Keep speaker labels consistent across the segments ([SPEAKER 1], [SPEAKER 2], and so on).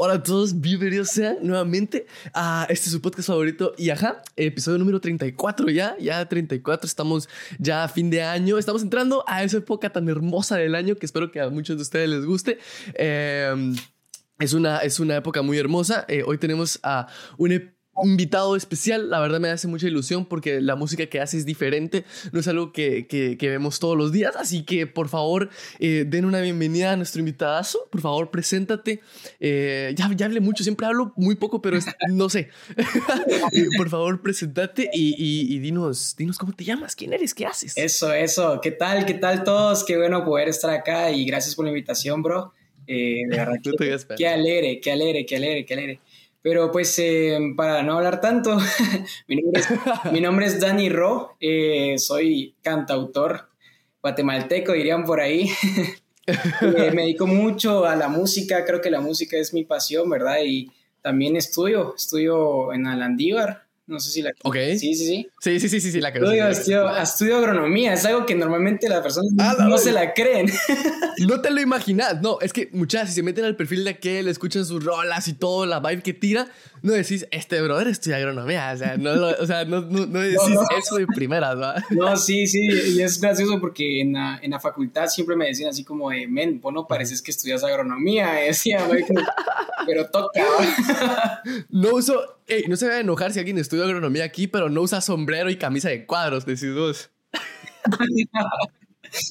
[SPEAKER 1] Hola a todos, bienvenidos sean nuevamente a este su podcast favorito y ajá, episodio número 34 ya, ya 34, estamos ya a fin de año, estamos entrando a esa época tan hermosa del año que espero que a muchos de ustedes les guste. Eh, es una, es una época muy hermosa. Eh, hoy tenemos a un invitado especial. La verdad me hace mucha ilusión porque la música que hace es diferente. No es algo que, que, vemos todos los días. Así que por favor, eh, den una bienvenida a nuestro invitadazo. Por favor, preséntate. Eh, ya, ya hablé mucho, siempre hablo muy poco, pero no sé. Eh, por favor, preséntate y, y, dinos, dinos cómo te llamas, quién eres, qué haces.
[SPEAKER 2] Eso, eso. ¿Qué tal? ¿Qué tal todos? Qué bueno poder estar acá y gracias por la invitación, bro. de verdad, qué, qué alegre, qué alegre, qué alegre, qué alegre. Pero pues eh, para no hablar tanto, mi, nombre es, Dani Ro, eh, soy cantautor guatemalteco, dirían por ahí. Eh, me dedico mucho a la música, creo que la música es mi pasión, ¿verdad? Y también estudio, estudio en Alandívar, no sé si la...
[SPEAKER 1] Ok.
[SPEAKER 2] Sí, sí, sí.
[SPEAKER 1] Sí, sí, sí, sí, sí la
[SPEAKER 2] creo. Estudio, estudio, agronomía, es algo que normalmente las personas no, ah, se la creen.
[SPEAKER 1] No te lo imaginas, no, es que muchas, si se meten al perfil de aquel, escuchan sus rolas y todo, la vibe que tira, no decís, este brother estudia agronomía, o sea, no, o sea, no, no, decís eso de primeras, ¿va?
[SPEAKER 2] No, sí, sí, y es gracioso porque en la, en la facultad siempre me decían así como de, men, vos no pareces que estudias agronomía, decía, pero toca.
[SPEAKER 1] No uso, no se va a enojar si alguien estudia agronomía aquí, pero no usa sombrero y camisa de cuadros, decís vos.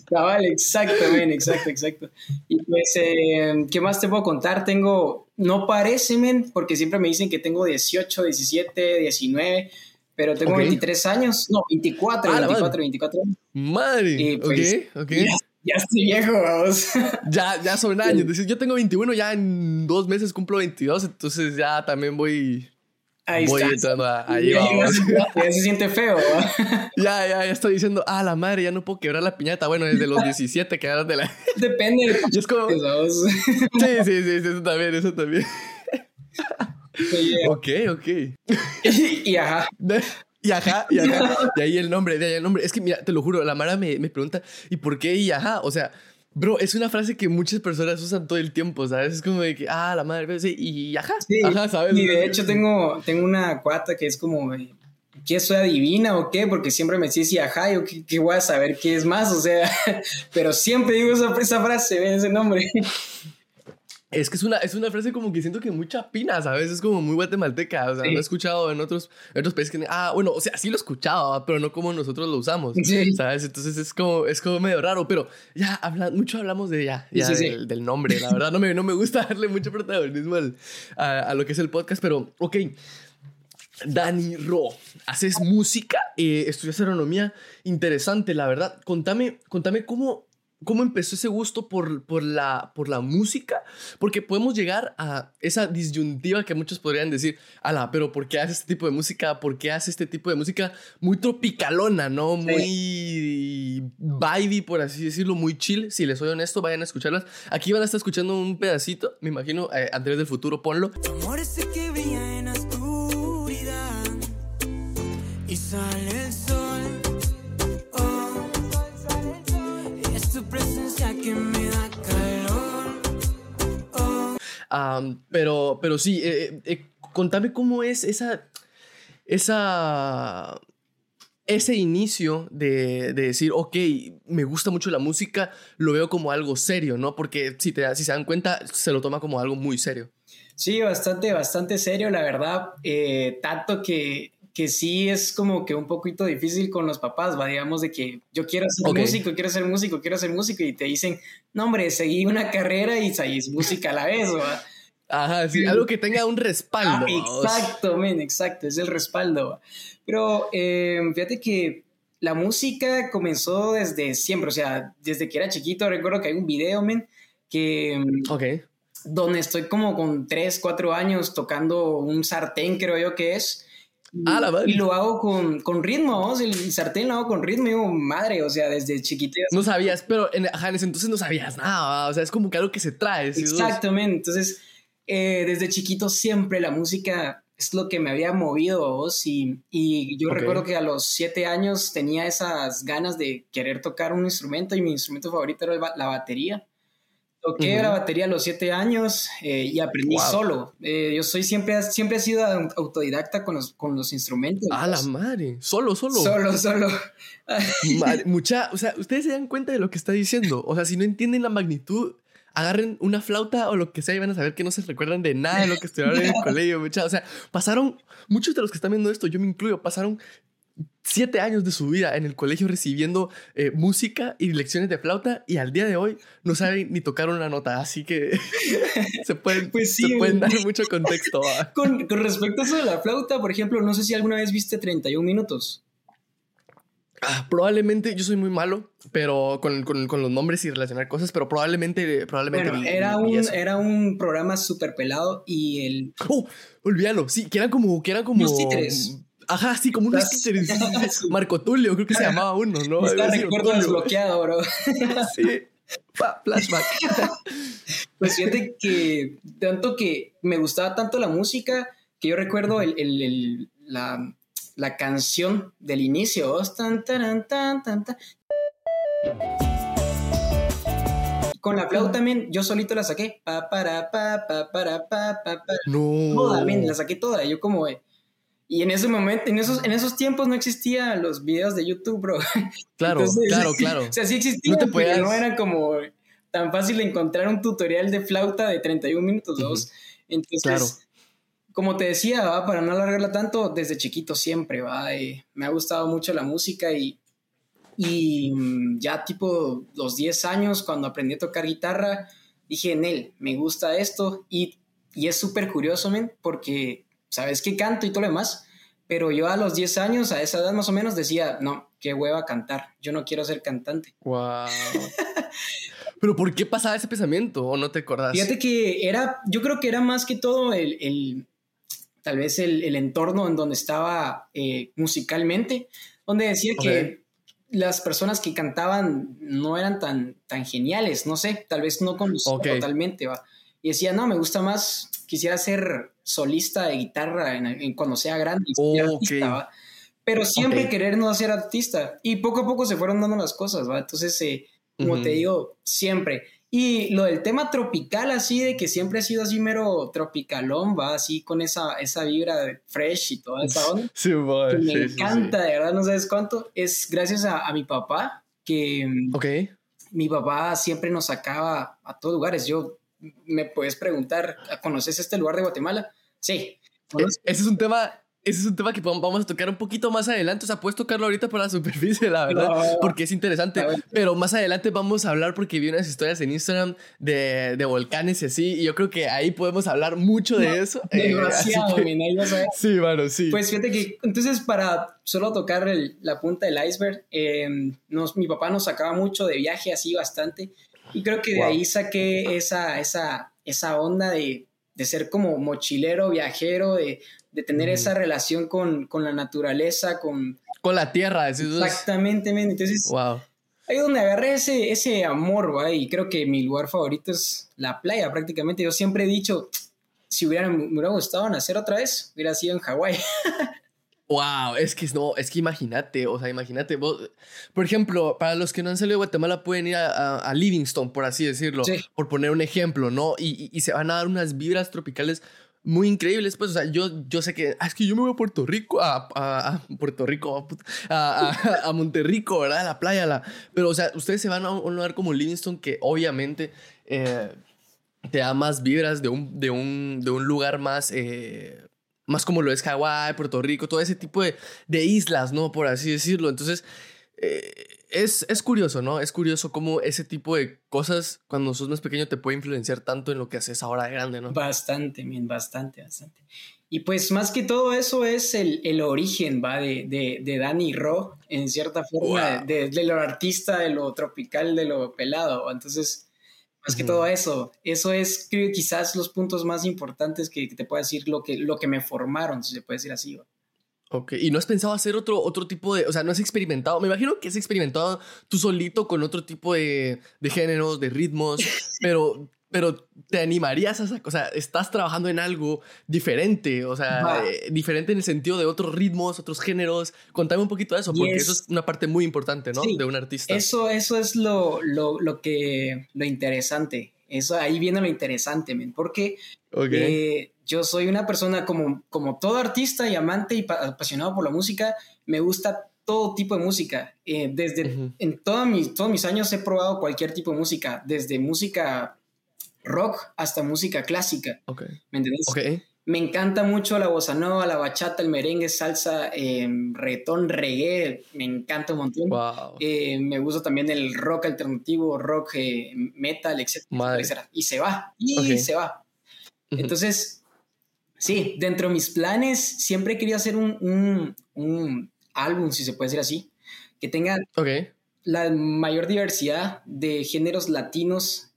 [SPEAKER 2] Cabal, exactamente, exacto, exacto. Y pues, eh, ¿qué más te puedo contar? Tengo, no parece, men, porque siempre me dicen que tengo 18, 17, 19, pero tengo 23 años, no, 24, 24, 24 años.
[SPEAKER 1] Madre, pues, ok, ok.
[SPEAKER 2] Ya, estoy viejo, vamos.
[SPEAKER 1] Ya, ya son años. Yo tengo 21, ya en dos meses cumplo 22, entonces ya también voy
[SPEAKER 2] Ahí Voy
[SPEAKER 1] está. ahí vamos.
[SPEAKER 2] Ya, se siente feo.
[SPEAKER 1] ya, ya, ya estoy diciendo, ah, la madre, ya no puedo quebrar la piñata. Bueno, desde los 17 que de la.
[SPEAKER 2] Depende.
[SPEAKER 1] Y es como. sí, sí, sí, eso también, eso también. ok, ok.
[SPEAKER 2] y ajá.
[SPEAKER 1] Y ajá, y ajá. De ahí el nombre, de ahí el nombre. Es que, mira, te lo juro, la Mara me, me pregunta, ¿y por qué y ajá? O sea, Bro, es una frase que muchas personas usan todo el tiempo, ¿sabes? Es como de que, ah, la madre, sí, y ajá, sí, ajá, ¿sabes?
[SPEAKER 2] Y de hecho tengo, tengo una cuata que es como, ¿qué soy adivina o qué? Porque siempre me dice, ajá, yo qué, voy a saber qué es más, o sea, pero siempre digo esa, esa frase, ese nombre.
[SPEAKER 1] Es que es una, es una frase como que siento que mucha pina, ¿sabes? Es como muy guatemalteca. O sea, no he escuchado en otros, otros países que. Ah, bueno, o sea, sí lo he escuchado, pero no como nosotros lo usamos. ¿Sabes? Entonces es como, es como medio raro. Pero ya, habla, mucho hablamos de ya, ya del, nombre. La verdad, no me, no me gusta darle mucho protagonismo a, a, lo que es el podcast, pero ok. Dani Ro, haces música, eh, estudias agronomía, interesante, la verdad. Contame, contame cómo, cómo empezó ese gusto por, por, la, por la música, porque podemos llegar a esa disyuntiva que muchos podrían decir, ala, pero ¿por qué hace este tipo de música? ¿Por qué hace este tipo de música muy tropicalona, no? Muy vibey, por así decirlo, muy chill. Si les soy honesto, vayan a escucharlas. Aquí van a estar escuchando un pedacito, me imagino, eh, Andrés del futuro, ponlo. Amor ese que brilla en oscuridad y sale pero, pero sí, eh, eh, eh, contame cómo es esa, esa, ese inicio de, de, decir, ok, me gusta mucho la música, lo veo como algo serio, ¿no? Porque si, te, si se dan cuenta, se lo toma como algo muy serio.
[SPEAKER 2] Sí, bastante, bastante serio, la verdad. tanto que, que sí es como que un poquito difícil con los papás, va, digamos, de que yo quiero ser músico, quiero ser músico, quiero ser músico, y te dicen, no, hombre, seguí una carrera y seguís música a la vez, ¿va?
[SPEAKER 1] Ajá, sí, algo que tenga un respaldo.
[SPEAKER 2] Ah, exacto, men, exacto, es el respaldo. Pero eh, fíjate que la música comenzó desde siempre, o sea, desde que era chiquito, recuerdo que hay un video, men, que...
[SPEAKER 1] Mm, ok.
[SPEAKER 2] Donde estoy como con 3, 4 años tocando un sartén, creo yo que es.
[SPEAKER 1] Ah, la
[SPEAKER 2] y lo hago con, con ritmo, el sartén lo hago con ritmo, digo, madre, o sea, desde chiquito.
[SPEAKER 1] No sabías, pero en, ajá, en ese entonces no sabías nada, o sea, es como que algo que se trae.
[SPEAKER 2] Exactamente, entonces eh, desde chiquito siempre la música es lo que me había movido vos y, y yo recuerdo que a los siete años tenía esas ganas de querer tocar un instrumento y mi instrumento favorito era la batería. Toqué la batería a los siete años eh, y aprendí solo. Eh, yo soy siempre, siempre he sido autodidacta con los, con los instrumentos.
[SPEAKER 1] A la madre, solo, solo.
[SPEAKER 2] Solo, solo.
[SPEAKER 1] mucha, o sea, ustedes se dan cuenta de lo que está diciendo. O sea, si no entienden la magnitud, agarren una flauta o lo que sea y van a saber que no se recuerdan de nada de lo que estudiaron en el colegio. Mucha. O sea, pasaron, muchos de los que están viendo esto, yo me incluyo, pasaron siete años de su vida en el colegio recibiendo eh, música y lecciones de flauta y al día de hoy no saben ni tocar una nota, así que se pueden, pues se pueden dar mucho contexto.
[SPEAKER 2] Con, con, respecto a eso de la flauta, por ejemplo, no sé si alguna vez viste 31 minutos.
[SPEAKER 1] Ah, probablemente yo soy muy malo, pero con, con, con, los nombres y relacionar cosas, pero probablemente, probablemente
[SPEAKER 2] bueno, era, un, era un programa súper pelado y el...
[SPEAKER 1] ¡Oh! Olvídalo, sí, que eran como... Que eran como...
[SPEAKER 2] Los títeres.
[SPEAKER 1] Ajá, sí, como unos títeres. Marco Tulio, creo que se llamaba uno, ¿no?
[SPEAKER 2] Está recuerdo desbloqueado, bro.
[SPEAKER 1] sí. Flashback.
[SPEAKER 2] Pues fíjate que tanto que me gustaba tanto la música que yo recuerdo el, el, el, la, la, canción del inicio. Tan, tan, tan, tan, Con la flauta también, yo solito la saqué. Pa, para, pa, pa, para, pa, pa, pa.
[SPEAKER 1] No.
[SPEAKER 2] Toda, la saqué toda. Yo como, y en ese momento, en esos, en esos tiempos no existían los videos de YouTube, bro.
[SPEAKER 1] Claro, claro, claro.
[SPEAKER 2] O sea, sí existían, no pero no era como tan fácil encontrar un tutorial de flauta de 31 minutos, dos. Entonces, como te decía, ¿va? para no alargarla tanto, desde chiquito siempre, ¿va? Eh, me ha gustado mucho la música y, y mm, ya tipo los 10 años, cuando aprendí a tocar guitarra, dije, en él, me gusta esto y, y es súper curioso, men, porque sabes que canto y todo lo demás, pero yo a los 10 años, a esa edad más o menos, decía, no, qué hueva cantar, yo no quiero ser cantante.
[SPEAKER 1] Wow. pero ¿por qué pasaba ese pensamiento o no te acordás?
[SPEAKER 2] Fíjate que era, yo creo que era más que todo el, el tal vez el, el, entorno en donde estaba eh, musicalmente, donde decía que las personas que cantaban no eran tan, tan geniales, no sé, tal vez no conocía totalmente, va. Y decía, no, me gusta más, quisiera ser solista de guitarra en, cuando sea grande y artista, Pero siempre querer no ser artista. Y poco a poco se fueron dando las cosas, ¿va? Entonces, eh, como te digo, siempre. Y lo del tema tropical, así de que siempre ha sido así mero tropicalón, va así con esa, esa vibra de fresh y toda esa onda.
[SPEAKER 1] Sí,
[SPEAKER 2] me encanta, de verdad, no sabes cuánto. Es gracias a, mi papá que.
[SPEAKER 1] Ok.
[SPEAKER 2] Mi papá siempre nos sacaba a todos lugares. Yo me puedes preguntar, ¿conoces este lugar de Guatemala? Sí.
[SPEAKER 1] E, ese es un tema ese es un tema que vamos a tocar un poquito más adelante. O sea, puedes tocarlo ahorita por la superficie, la verdad, porque es interesante. Pero más adelante vamos a hablar porque vi unas historias en Instagram de, de volcanes y así. Y yo creo que ahí podemos hablar mucho de eso.
[SPEAKER 2] Eh, demasiado,
[SPEAKER 1] Sí, bueno, sí.
[SPEAKER 2] Pues fíjate que entonces, para solo tocar la punta del iceberg, nos, mi papá nos sacaba mucho de viaje así bastante. Y creo que de ahí saqué esa, esa, esa onda de, de ser como mochilero, viajero, de, de tener esa relación con, con, la naturaleza, con...
[SPEAKER 1] Con la tierra.
[SPEAKER 2] Exactamente, entonces...
[SPEAKER 1] Wow.
[SPEAKER 2] Ahí donde agarré ese, ese amor, ¿va? y creo que mi lugar favorito es la playa prácticamente. Yo siempre he dicho, si hubiera, me hubiera gustado nacer otra vez, hubiera sido en Hawái.
[SPEAKER 1] Wow, es que no, es que imagínate, o sea, imagínate vos, por ejemplo, para los que no han salido de Guatemala pueden ir a, a, Livingston, por así decirlo, por poner un ejemplo, ¿no? Y, y, se van a dar unas vibras tropicales muy increíbles, pues, o sea, yo, yo sé que, ah, es que yo me voy a Puerto Rico, a, a Puerto Rico, a, a, Monterrico, ¿verdad? A la playa, la, pero, o sea, ustedes se van a un lugar como Livingston que obviamente eh, te da más vibras de un, de un, de un lugar más... Eh, más como lo es Hawái, Puerto Rico, todo ese tipo de, de islas, ¿no? Por así decirlo. Entonces, eh, es, es, curioso, ¿no? Es curioso cómo ese tipo de cosas, cuando sos más pequeño, te puede influenciar tanto en lo que haces ahora de grande, ¿no?
[SPEAKER 2] Bastante, bien, bastante, bastante. Y pues más que todo eso es el, el origen, ¿va? De, de, de Danny Ro, en cierta forma, de, de, lo artista, de lo tropical, de lo pelado. Entonces, más que todo eso. Eso es, creo, quizás los puntos más importantes que, te puedo decir lo que, lo que me formaron, si se puede decir así.
[SPEAKER 1] Ok, ¿y no has pensado hacer otro, otro tipo de, o sea, no has experimentado, me imagino que has experimentado tú solito con otro tipo de, de géneros, de ritmos, pero pero te animarías a esa cosa, estás trabajando en algo diferente, o sea, eh, diferente en el sentido de otros ritmos, otros géneros. Contame un poquito de eso, porque eso es una parte muy importante, ¿no? de un artista.
[SPEAKER 2] Eso, eso es lo, lo, lo, que, lo interesante. Eso ahí viene lo interesante, men, porque eh, yo soy una persona como, como todo artista y amante y apasionado por la música, me gusta todo tipo de música. Eh, desde en todos mis, todos mis años he probado cualquier tipo de música, desde música rock hasta música clásica. ¿Me entiendes? Me encanta mucho la bossa nova, la bachata, el merengue, salsa, eh, reggaetón, reggae. Me encanta un montón. Eh, me gusta también el rock alternativo, rock eh, metal, etcétera, Y se va, y se va. Entonces, sí, dentro de mis planes siempre querido hacer un, álbum, si se puede decir así, que tenga la mayor diversidad de géneros latinos.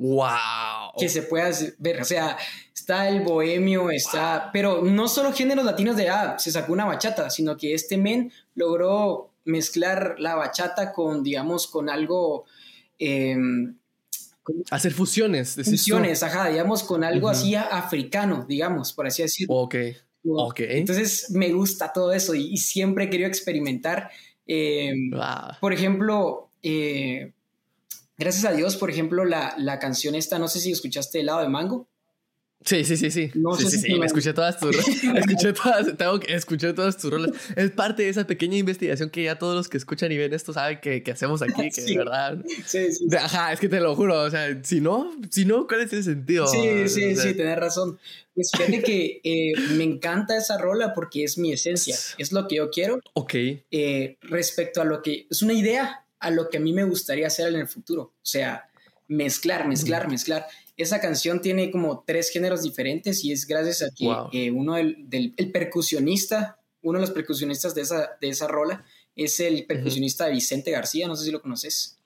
[SPEAKER 1] ¡Wow!
[SPEAKER 2] Que se pueda ver. O sea, está el bohemio, está, pero no solo géneros latinos de, ah, se sacó una bachata, sino que este men logró mezclar la bachata con, digamos, con algo... Em,
[SPEAKER 1] Hacer fusiones.
[SPEAKER 2] Fusiones, ajá, digamos, con algo así africano, digamos, por así decirlo.
[SPEAKER 1] Ok. Ok.
[SPEAKER 2] Entonces me gusta todo eso y, siempre he querido experimentar. Em, por ejemplo, eh, gracias a Dios, por ejemplo, la, la, canción esta, no sé si escuchaste El lado de mango.
[SPEAKER 1] Sí, sí, sí, sí. No sí, sí, sí. Escuché todas tus escuché todas, tengo que escuchar todas tus rolas. Es parte de esa pequeña investigación que ya todos los que escuchan y ven esto saben que, que hacemos aquí, que de verdad. Sí, sí, Ajá, es que te lo juro. O sea, si no, si no, ¿cuál es el sentido?
[SPEAKER 2] Sí, sí, sí, tenés razón. Pues fíjate que eh, me encanta esa rola porque es mi esencia. Es lo que yo quiero.
[SPEAKER 1] Ok.
[SPEAKER 2] Eh, respecto a lo que. Es una idea a lo que a mí me gustaría hacer en el futuro. O sea, mezclar, mezclar, mezclar esa canción tiene como tres géneros diferentes y es gracias a que uno del, el percusionista, uno de los percusionistas de esa, de esa rola es el percusionista Vicente García, no sé si lo conoces.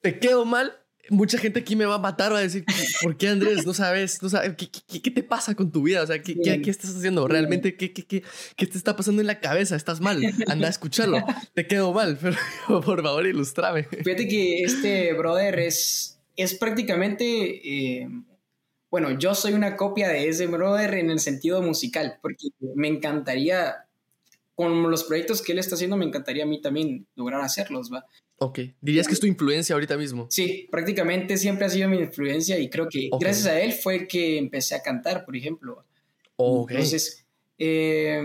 [SPEAKER 1] Te quedo mal. Mucha gente aquí me va a matar, va a decir, ¿por qué Andrés? No sabes, no sabes, ¿qué, qué, te pasa con tu vida? O sea, ¿qué, qué, estás haciendo? ¿Realmente qué, qué, qué, te está pasando en la cabeza? ¿Estás mal? Anda a escucharlo. te quedo mal, pero por favor ilustrame.
[SPEAKER 2] Fíjate que este brother es, es prácticamente, eh, bueno, yo soy una copia de ese brother en el sentido musical, porque me encantaría, con los proyectos que él está haciendo, me encantaría a mí también lograr hacerlos, ¿va?
[SPEAKER 1] Ok, dirías que es tu influencia ahorita mismo.
[SPEAKER 2] Sí, prácticamente siempre ha sido mi influencia y creo que gracias a él fue que empecé a cantar, por ejemplo.
[SPEAKER 1] Okay.
[SPEAKER 2] Entonces, eh,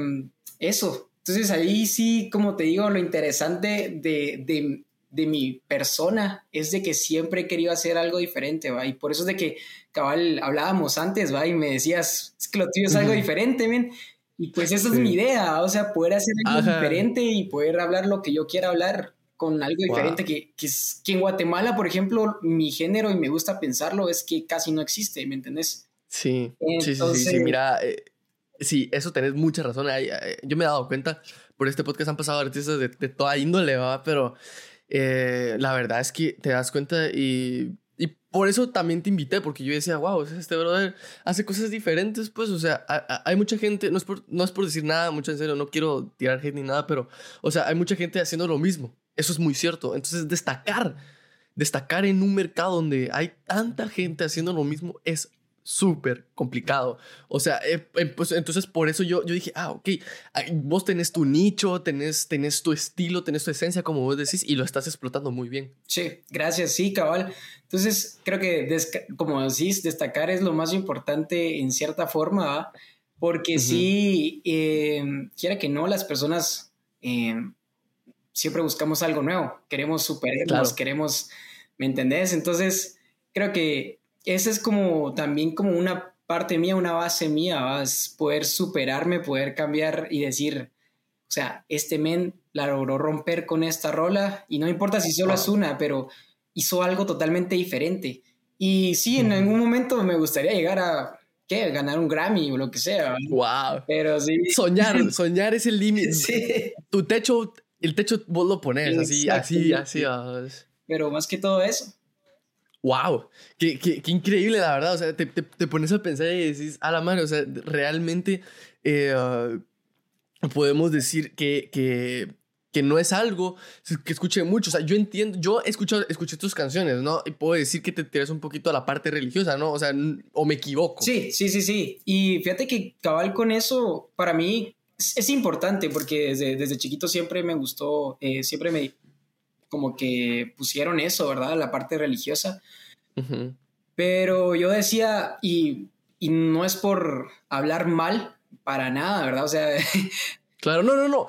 [SPEAKER 2] eso. Entonces ahí sí, como te digo, lo interesante de, de, de mi persona es de que siempre he querido hacer algo diferente, ¿va? Y por eso es de que, cabal, hablábamos antes, ¿va? Y me decías, es que lo tuyo es algo diferente, men. Y pues esa es mi idea, o sea, poder hacer algo diferente y poder hablar lo que yo quiera hablar con algo diferente, que, que, es, que en Guatemala, por ejemplo, mi género, y me gusta pensarlo, es que casi no existe, ¿me entendés?
[SPEAKER 1] Sí, sí, sí, sí, mira, eh, sí, eso tenés mucha razón. Yo me he dado cuenta, por este podcast han pasado artistas de, de toda índole, ¿va? Pero eh, la verdad es que te das cuenta y, y, por eso también te invité, porque yo decía, wow, este brother hace cosas diferentes, pues, o sea, hay mucha gente, no es, por, no es por decir nada, mucho en serio, no quiero tirar hate ni nada, pero, o sea, hay mucha gente haciendo lo mismo, eso es muy cierto, entonces destacar, destacar en un mercado donde hay tanta gente haciendo lo mismo es súper complicado. O sea, eh, eh, pues, entonces por eso yo, yo dije, ah, ok, vos tenés tu nicho, tenés, tenés tu estilo, tenés tu esencia, como vos decís, y lo estás explotando muy bien.
[SPEAKER 2] Sí, gracias, sí, cabal. Entonces, creo que, como decís, destacar es lo más importante en cierta forma, porque si, em, quiera que no, las personas em, siempre buscamos algo nuevo, queremos superarnos, queremos, ¿me entendés? Entonces, creo que esa es como también como una parte mía, una base mía, es poder superarme, poder cambiar y decir, o sea, este men la logró romper con esta rola y no importa si solo es una, pero hizo algo totalmente diferente. Y sí, en algún momento me gustaría llegar a, ¿qué? Ganar un Grammy o lo que sea.
[SPEAKER 1] Wow.
[SPEAKER 2] Pero sí.
[SPEAKER 1] Soñar, soñar es el límite. Sí. Tu techo, el techo vos lo pones así, así, así.
[SPEAKER 2] Pero más que todo eso,
[SPEAKER 1] wow, qué, qué, qué, increíble, la verdad. O sea, te, te, pones a pensar y decís, a la madre, o sea, realmente eh, podemos decir que, que, que, no es algo que escuche mucho. O sea, yo entiendo, yo escucho, escuché tus canciones, ¿no? Y puedo decir que te tiras un poquito a la parte religiosa, ¿no? O sea, o me equivoco.
[SPEAKER 2] Sí, sí, sí, sí. Y fíjate que cabal con eso, para mí es, importante porque desde, desde chiquito siempre me gustó, eh, siempre me como que pusieron eso, ¿verdad? La parte religiosa. Pero yo decía, y, y no es por hablar mal para nada, ¿verdad? O sea...
[SPEAKER 1] claro, no, no, no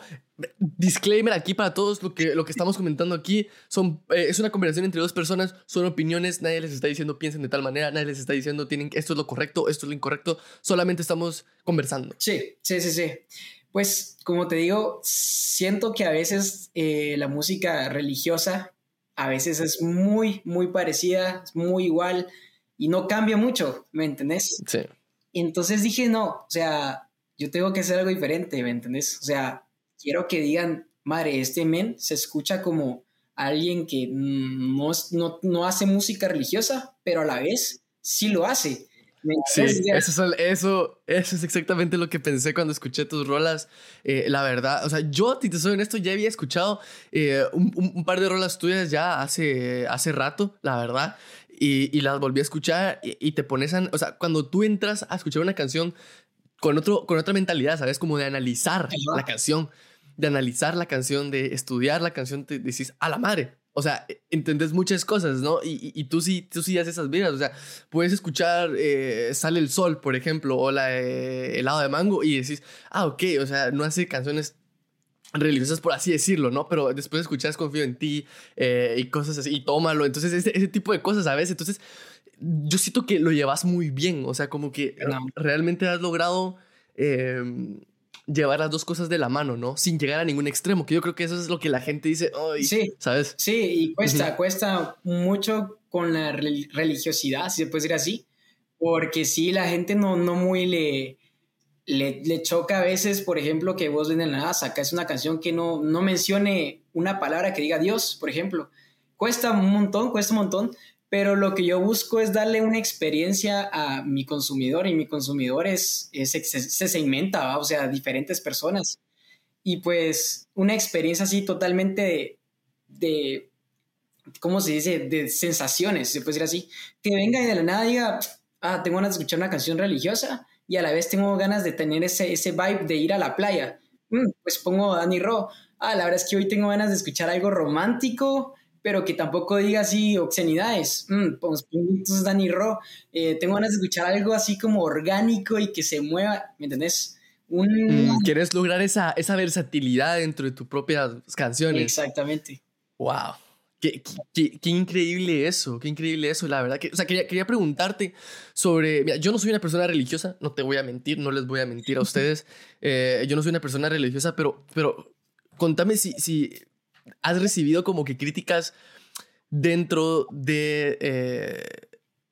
[SPEAKER 1] disclaimer aquí para todos, lo que, lo que estamos comentando aquí son, eh, es una conversación entre dos personas, son opiniones, nadie les está diciendo piensen de tal manera, nadie les está diciendo tienen esto es lo correcto, esto es lo incorrecto, solamente estamos conversando.
[SPEAKER 2] Sí, sí, sí, sí. Pues como te digo, siento que a veces eh, la música religiosa a veces es muy, muy parecida, es muy igual y no cambia mucho, ¿me entendés? Sí. entonces dije, no, o sea, yo tengo que hacer algo diferente, ¿me entendés? O sea, quiero que digan, madre, este men se escucha como alguien que no, no, no hace música religiosa, pero a la vez sí lo hace.
[SPEAKER 1] Sí, eso, eso, eso, es exactamente lo que pensé cuando escuché tus rolas. Eh, la verdad, o sea, yo, si te soy honesto, ya había escuchado eh, un, un, par de rolas tuyas ya hace, hace rato, la verdad, y, y las volví a escuchar y, te pones a, o sea, cuando tú entras a escuchar una canción con, otro, con otra mentalidad, ¿sabes? Como de analizar la canción de analizar la canción, de estudiar la canción, te decís, a la madre. O sea, e, entendés muchas cosas, ¿no? Y, y, tú sí, tú sí haces esas vidas. O sea, puedes escuchar eh, Sale el Sol, por ejemplo, o la eh, Helado de Mango, y decís, ah, ok, o sea, no hace canciones religiosas, por así decirlo, ¿no? Pero después escuchas Confío en ti eh, y cosas así, y tómalo. Entonces, ese, ese tipo de cosas a veces. Entonces, yo siento que lo llevas muy bien. O sea, como que realmente has logrado em, llevar las dos cosas de la mano, ¿no? Sin llegar a ningún extremo, que yo creo que eso es lo que la gente dice, Ay, sí, ¿sabes?
[SPEAKER 2] Sí, y cuesta, cuesta mucho con la religiosidad, si se puede decir así, porque sí, la gente no, no muy le, le, choca a veces, por ejemplo, que vos en nada sacas una canción que no, no mencione una palabra que diga Dios, por ejemplo. Cuesta un montón, cuesta un montón, pero lo que yo busco es darle una experiencia a mi consumidor y mi consumidor es, se, segmenta, o sea, diferentes personas. Y pues una experiencia así totalmente de, ¿cómo se dice? De sensaciones, se puede decir así. Que venga y de la nada diga, ah, tengo ganas de escuchar una canción religiosa y a la vez tengo ganas de tener ese, ese vibe de ir a la playa. Mm, pues pongo Danny Ro. Ah, la verdad es que hoy tengo ganas de escuchar algo romántico pero que tampoco diga así obscenidades. Mm, pues, entonces, Dani Ro, eh, tengo ganas de escuchar algo así como orgánico y que se mueva, ¿me entendés?
[SPEAKER 1] Un... Mm, quieres lograr esa, esa versatilidad dentro de tus propias canciones.
[SPEAKER 2] Exactamente.
[SPEAKER 1] ¡Wow! Qué, qué, qué, increíble eso, qué increíble eso, la verdad que, o sea, quería, quería preguntarte sobre, mira, yo no soy una persona religiosa, no te voy a mentir, no les voy a mentir a ustedes, eh, yo no soy una persona religiosa, pero, pero contame si, si has recibido como que críticas dentro de, eh,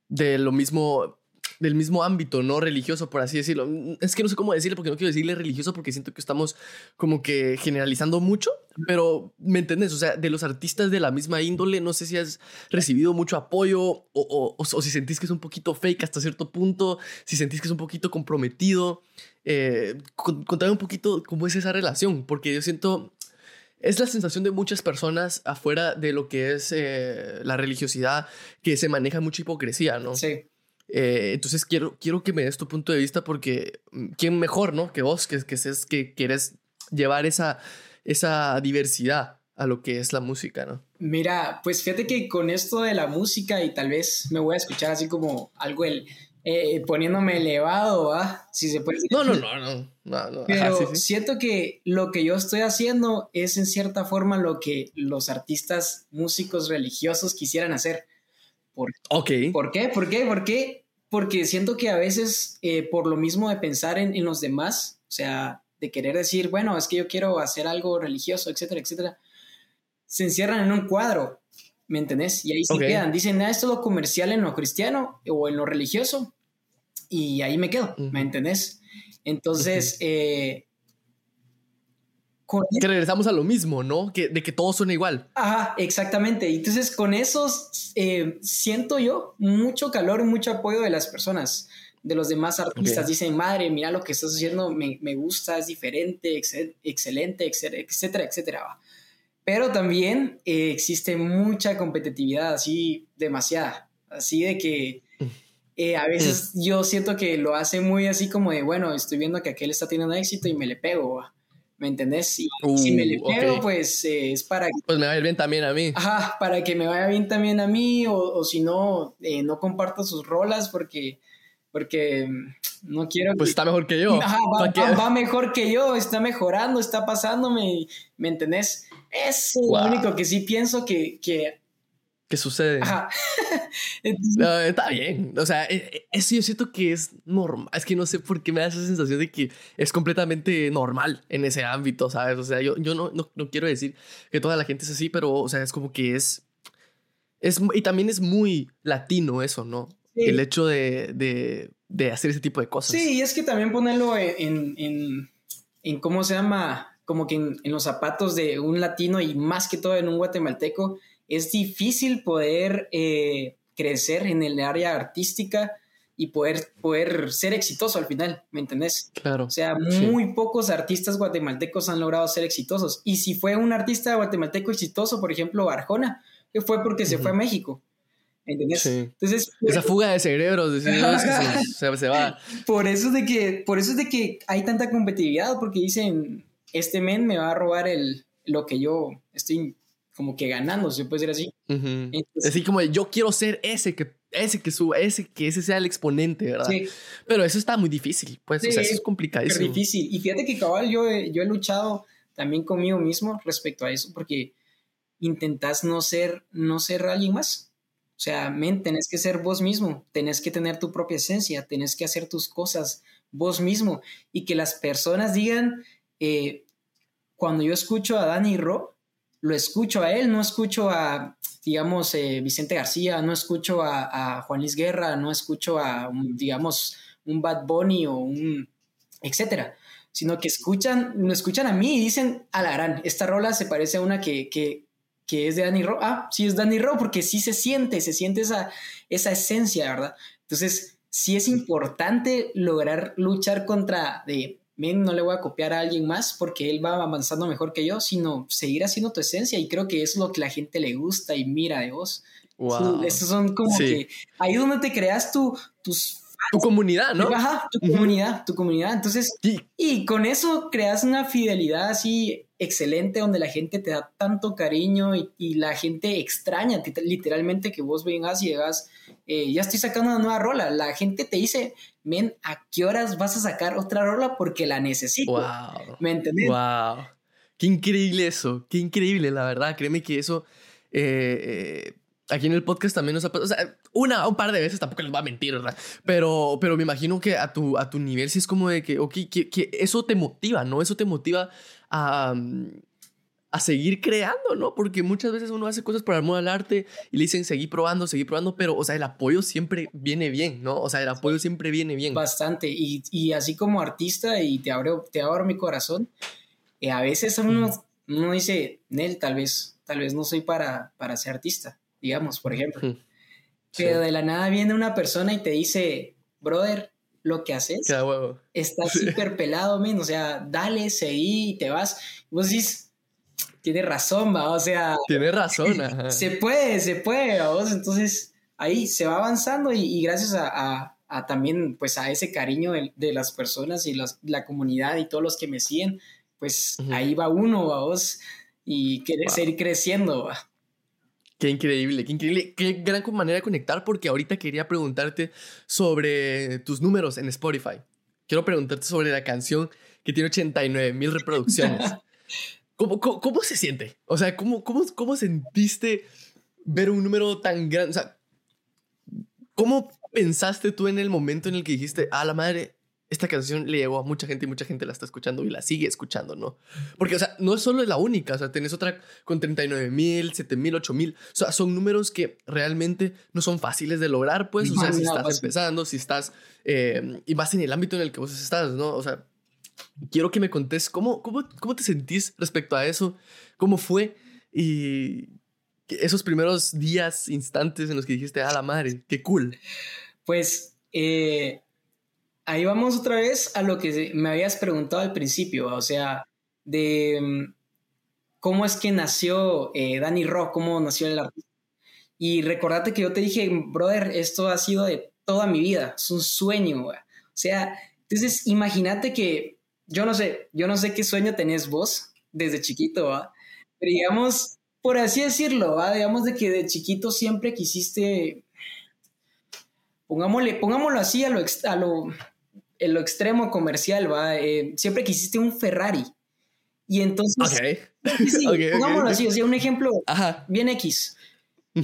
[SPEAKER 1] de lo mismo, del mismo ámbito, no religioso, por así decirlo. Es que no sé cómo decirle porque no quiero decirle religioso porque siento que estamos como que generalizando mucho, pero ¿me entiendes? O sea, de los artistas de la misma índole, no sé si has recibido mucho apoyo o, o, o, si sentís que es un poquito fake hasta cierto punto, si sentís que es un poquito comprometido. Eh, contame un poquito cómo es esa relación, porque yo siento es la sensación de muchas personas afuera de lo que es eh, la religiosidad, que se maneja mucha hipocresía, ¿no? Sí. Eh, entonces quiero, quiero que me des tu punto de vista porque mm, quién mejor, ¿no? Que vos, que, que, que quieres llevar esa, esa diversidad a lo que es la música, ¿no?
[SPEAKER 2] Mira, pues fíjate que con esto de la música y tal vez me voy a escuchar así como algo el eh, poniéndome elevado, ¿ah? Si se puede decir.
[SPEAKER 1] No, no, no, no.
[SPEAKER 2] Pero siento que lo que yo estoy haciendo es en cierta forma lo que los artistas músicos religiosos quisieran hacer. ¿Por,
[SPEAKER 1] okay.
[SPEAKER 2] ¿Por qué? ¿Por qué? ¿Por qué? Porque siento que a veces, eh, por lo mismo de pensar en, en, los demás, o sea, de querer decir, bueno, es que yo quiero hacer algo religioso, etcétera, etcétera, se encierran en un cuadro ¿me entendés? Y ahí se quedan, dicen, ah, esto es lo comercial en lo cristiano o en lo religioso, y ahí me quedo, ¿me entendés? Entonces, eh,
[SPEAKER 1] que regresamos a lo mismo, ¿no? Que, de que todo suena igual.
[SPEAKER 2] Ajá, exactamente. Entonces, con esos eh, siento yo mucho calor mucho apoyo de las personas, de los demás artistas. Dicen, madre, mira lo que estás haciendo, me, me gusta, es diferente, excelente, etcétera, etcétera. Pero también eh, existe mucha competitividad, así demasiada, así de que eh, a veces yo siento que lo hace muy así como de, bueno, estoy viendo que aquel está teniendo éxito y me le pego, ¿me entendés? Y si me le uh, pego, pues eh, es para...
[SPEAKER 1] Pues me va a ir bien también a mí.
[SPEAKER 2] Ajá, para que me vaya bien también a mí, o, o si no, eh, no comparto sus rolas porque porque mm, no quiero...
[SPEAKER 1] Pues está mejor que yo.
[SPEAKER 2] Ajá, va, mejor que yo, está mejorando, está pasándome, ¿me entendés? Es lo único que sí pienso que... que
[SPEAKER 1] ¿Qué sucede? Ajá. está bien. O sea, e, e, eso yo siento que es normal. Es que no sé por qué me da esa sensación de que es completamente normal en ese ámbito, ¿sabes? O sea, yo, yo no, no, no quiero decir que toda la gente es así, pero, o sea, es como que es... es y también es muy latino eso, ¿no? el hecho de, hacer ese tipo de cosas.
[SPEAKER 2] Sí, y es que también ponerlo en, en, ¿cómo se llama? Como que en, los zapatos de un latino y más que todo en un guatemalteco, es difícil poder eh, crecer en el área artística y poder, poder ser exitoso al final, ¿me entendés?
[SPEAKER 1] Claro.
[SPEAKER 2] O sea, muy pocos artistas guatemaltecos han logrado ser exitosos. Y si fue un artista guatemalteco exitoso, por ejemplo, Arjona, fue porque se fue a México. ¿Entendés? Entonces,
[SPEAKER 1] Esa fuga de cerebros, se, va.
[SPEAKER 2] Por eso, es de que, por eso es de que hay tanta competitividad, porque dicen, este men me va a robar el, lo que yo estoy como que ganando, se puede decir
[SPEAKER 1] así. así como yo quiero ser ese que ese que suba, ese que ese sea el exponente, ¿verdad? Sí. Pero eso está muy difícil, pues, o sea, eso es complicadísimo.
[SPEAKER 2] Es difícil. Y fíjate que cabal, yo, yo he luchado también conmigo mismo respecto a eso, porque intentas no ser, no ser alguien más. O sea, men, tenés que ser vos mismo, tenés que tener tu propia esencia, tenés que hacer tus cosas vos mismo y que las personas digan, eh, cuando yo escucho a Danny Ro, lo escucho a él, no escucho a, digamos, eh, Vicente García, no escucho a, Juan Luis Guerra, no escucho a, digamos, un Bad Bunny o un, etcétera, sino que escuchan, lo escuchan a mí y dicen, a la gran, esta rola se parece a una que, que, que es de Danny Rowe. Ah, sí es Danny Rowe porque sí se siente, se siente esa, esa esencia, ¿verdad? Entonces, sí es importante lograr luchar contra de, men, no le voy a copiar a alguien más porque él va avanzando mejor que yo, sino seguir haciendo tu esencia y creo que eso es lo que la gente le gusta y mira de vos. Wow. Esos son como que ahí donde te creas tu, tus
[SPEAKER 1] tu comunidad, ¿no?
[SPEAKER 2] Ajá, tu comunidad, tu comunidad. Entonces, y con eso creas una fidelidad así excelente donde la gente te da tanto cariño y, la gente extraña literalmente que vos vengas y digas, eh, ya estoy sacando una nueva rola. La gente te dice, men, ¿a qué horas vas a sacar otra rola? Porque la necesito. Wow. ¿Me entendés?
[SPEAKER 1] Wow. Qué increíble eso, qué increíble, la verdad. Créeme que eso... Eh, eh, aquí en el podcast también nos ha pasado, o sea, una un par de veces, tampoco les va a mentir, ¿verdad? Pero, pero me imagino que a tu, a tu nivel sí es como de que, ok, que, que eso te motiva, ¿no? Eso te motiva a, a seguir creando, ¿no? Porque muchas veces uno hace cosas por amor al arte y le dicen seguir probando, seguir probando, pero, o sea, el apoyo siempre viene bien, ¿no? O sea, el apoyo siempre viene bien.
[SPEAKER 2] Bastante, y, y así como artista, y te abro, te abro mi corazón, eh, a veces uno, uno dice, Nel, tal vez, tal vez no soy para, para ser artista digamos, por ejemplo. Pero de la nada viene una persona y te dice, brother, lo que haces está súper pelado, men. O sea, dale, seguí y te vas. vos dices, tiene razón, va. O sea,
[SPEAKER 1] tiene razón.
[SPEAKER 2] Se puede, se puede, vos. Entonces, ahí se va avanzando y, gracias a, también, pues, a ese cariño de, las personas y la comunidad y todos los que me siguen, pues ahí va uno, vos. Y quiere seguir creciendo, va.
[SPEAKER 1] Qué increíble, qué increíble, qué gran manera de conectar porque ahorita quería preguntarte sobre tus números en Spotify. Quiero preguntarte sobre la canción que tiene 89 mil reproducciones. ¿Cómo, cómo, se siente? O sea, ¿cómo, cómo, ¿cómo sentiste ver un número tan grande? O sea, ¿cómo pensaste tú en el momento en el que dijiste, a la madre, esta canción le llegó a mucha gente y mucha gente la está escuchando y la sigue escuchando, ¿no? Porque, o sea, no es solo la única, o sea, tenés otra con 39 mil, 7 mil, 8 mil, o sea, son números que realmente no son fáciles de lograr, pues, o sea, si estás empezando, si estás, eh, y más en el ámbito en el que vos estás, ¿no? O sea, quiero que me contés cómo, cómo, cómo te sentís respecto a eso, cómo fue y esos primeros días, instantes en los que dijiste, a la madre, qué cool.
[SPEAKER 2] Pues, eh ahí vamos otra vez a lo que me habías preguntado al principio, o sea, de mm, cómo es que nació eh, Danny Rock, cómo nació el artista. Y recordate que yo te dije, brother, esto ha sido de toda mi vida, es un sueño, o sea, entonces imagínate que yo no sé, yo no sé qué sueño tenés vos desde chiquito, ¿va? Pero digamos, por así decirlo, ¿va? Digamos de que de chiquito siempre quisiste, pongámosle, pongámoslo así a lo, a lo, en lo extremo comercial, ¿va? Eh, siempre quisiste un Ferrari. Y entonces, sí, pongámoslo así, o sea, un ejemplo bien X.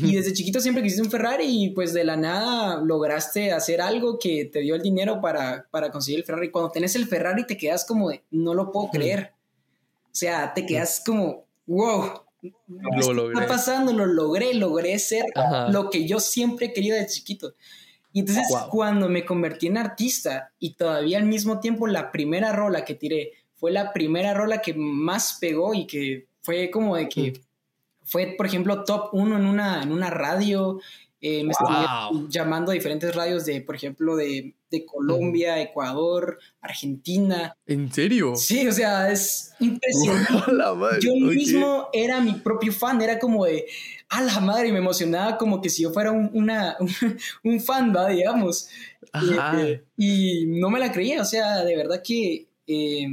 [SPEAKER 2] Y desde chiquito siempre quisiste un Ferrari y pues de la nada lograste hacer algo que te dio el dinero para, para conseguir el Ferrari. Cuando tenés el Ferrari te quedas como de, no lo puedo creer. O sea, te quedas como, wow, lo está pasando? Lo logré, logré ser lo que yo siempre he querido de chiquito. Y entonces cuando me convertí en artista y todavía al mismo tiempo la primera rola que tiré fue la primera rola que más pegó y que fue como de que fue, por ejemplo, top uno en una, en una radio. Eh, me llamando a diferentes radios de, por ejemplo, de, Colombia, Ecuador, Argentina.
[SPEAKER 1] ¿En serio?
[SPEAKER 2] Sí, o sea, es impresionante. yo mismo era mi propio fan, era como de, a la madre, y me emocionaba como que si yo fuera un, una, un, fan, ¿va? Digamos. Eh, y no me la creía, o sea, de verdad que eh,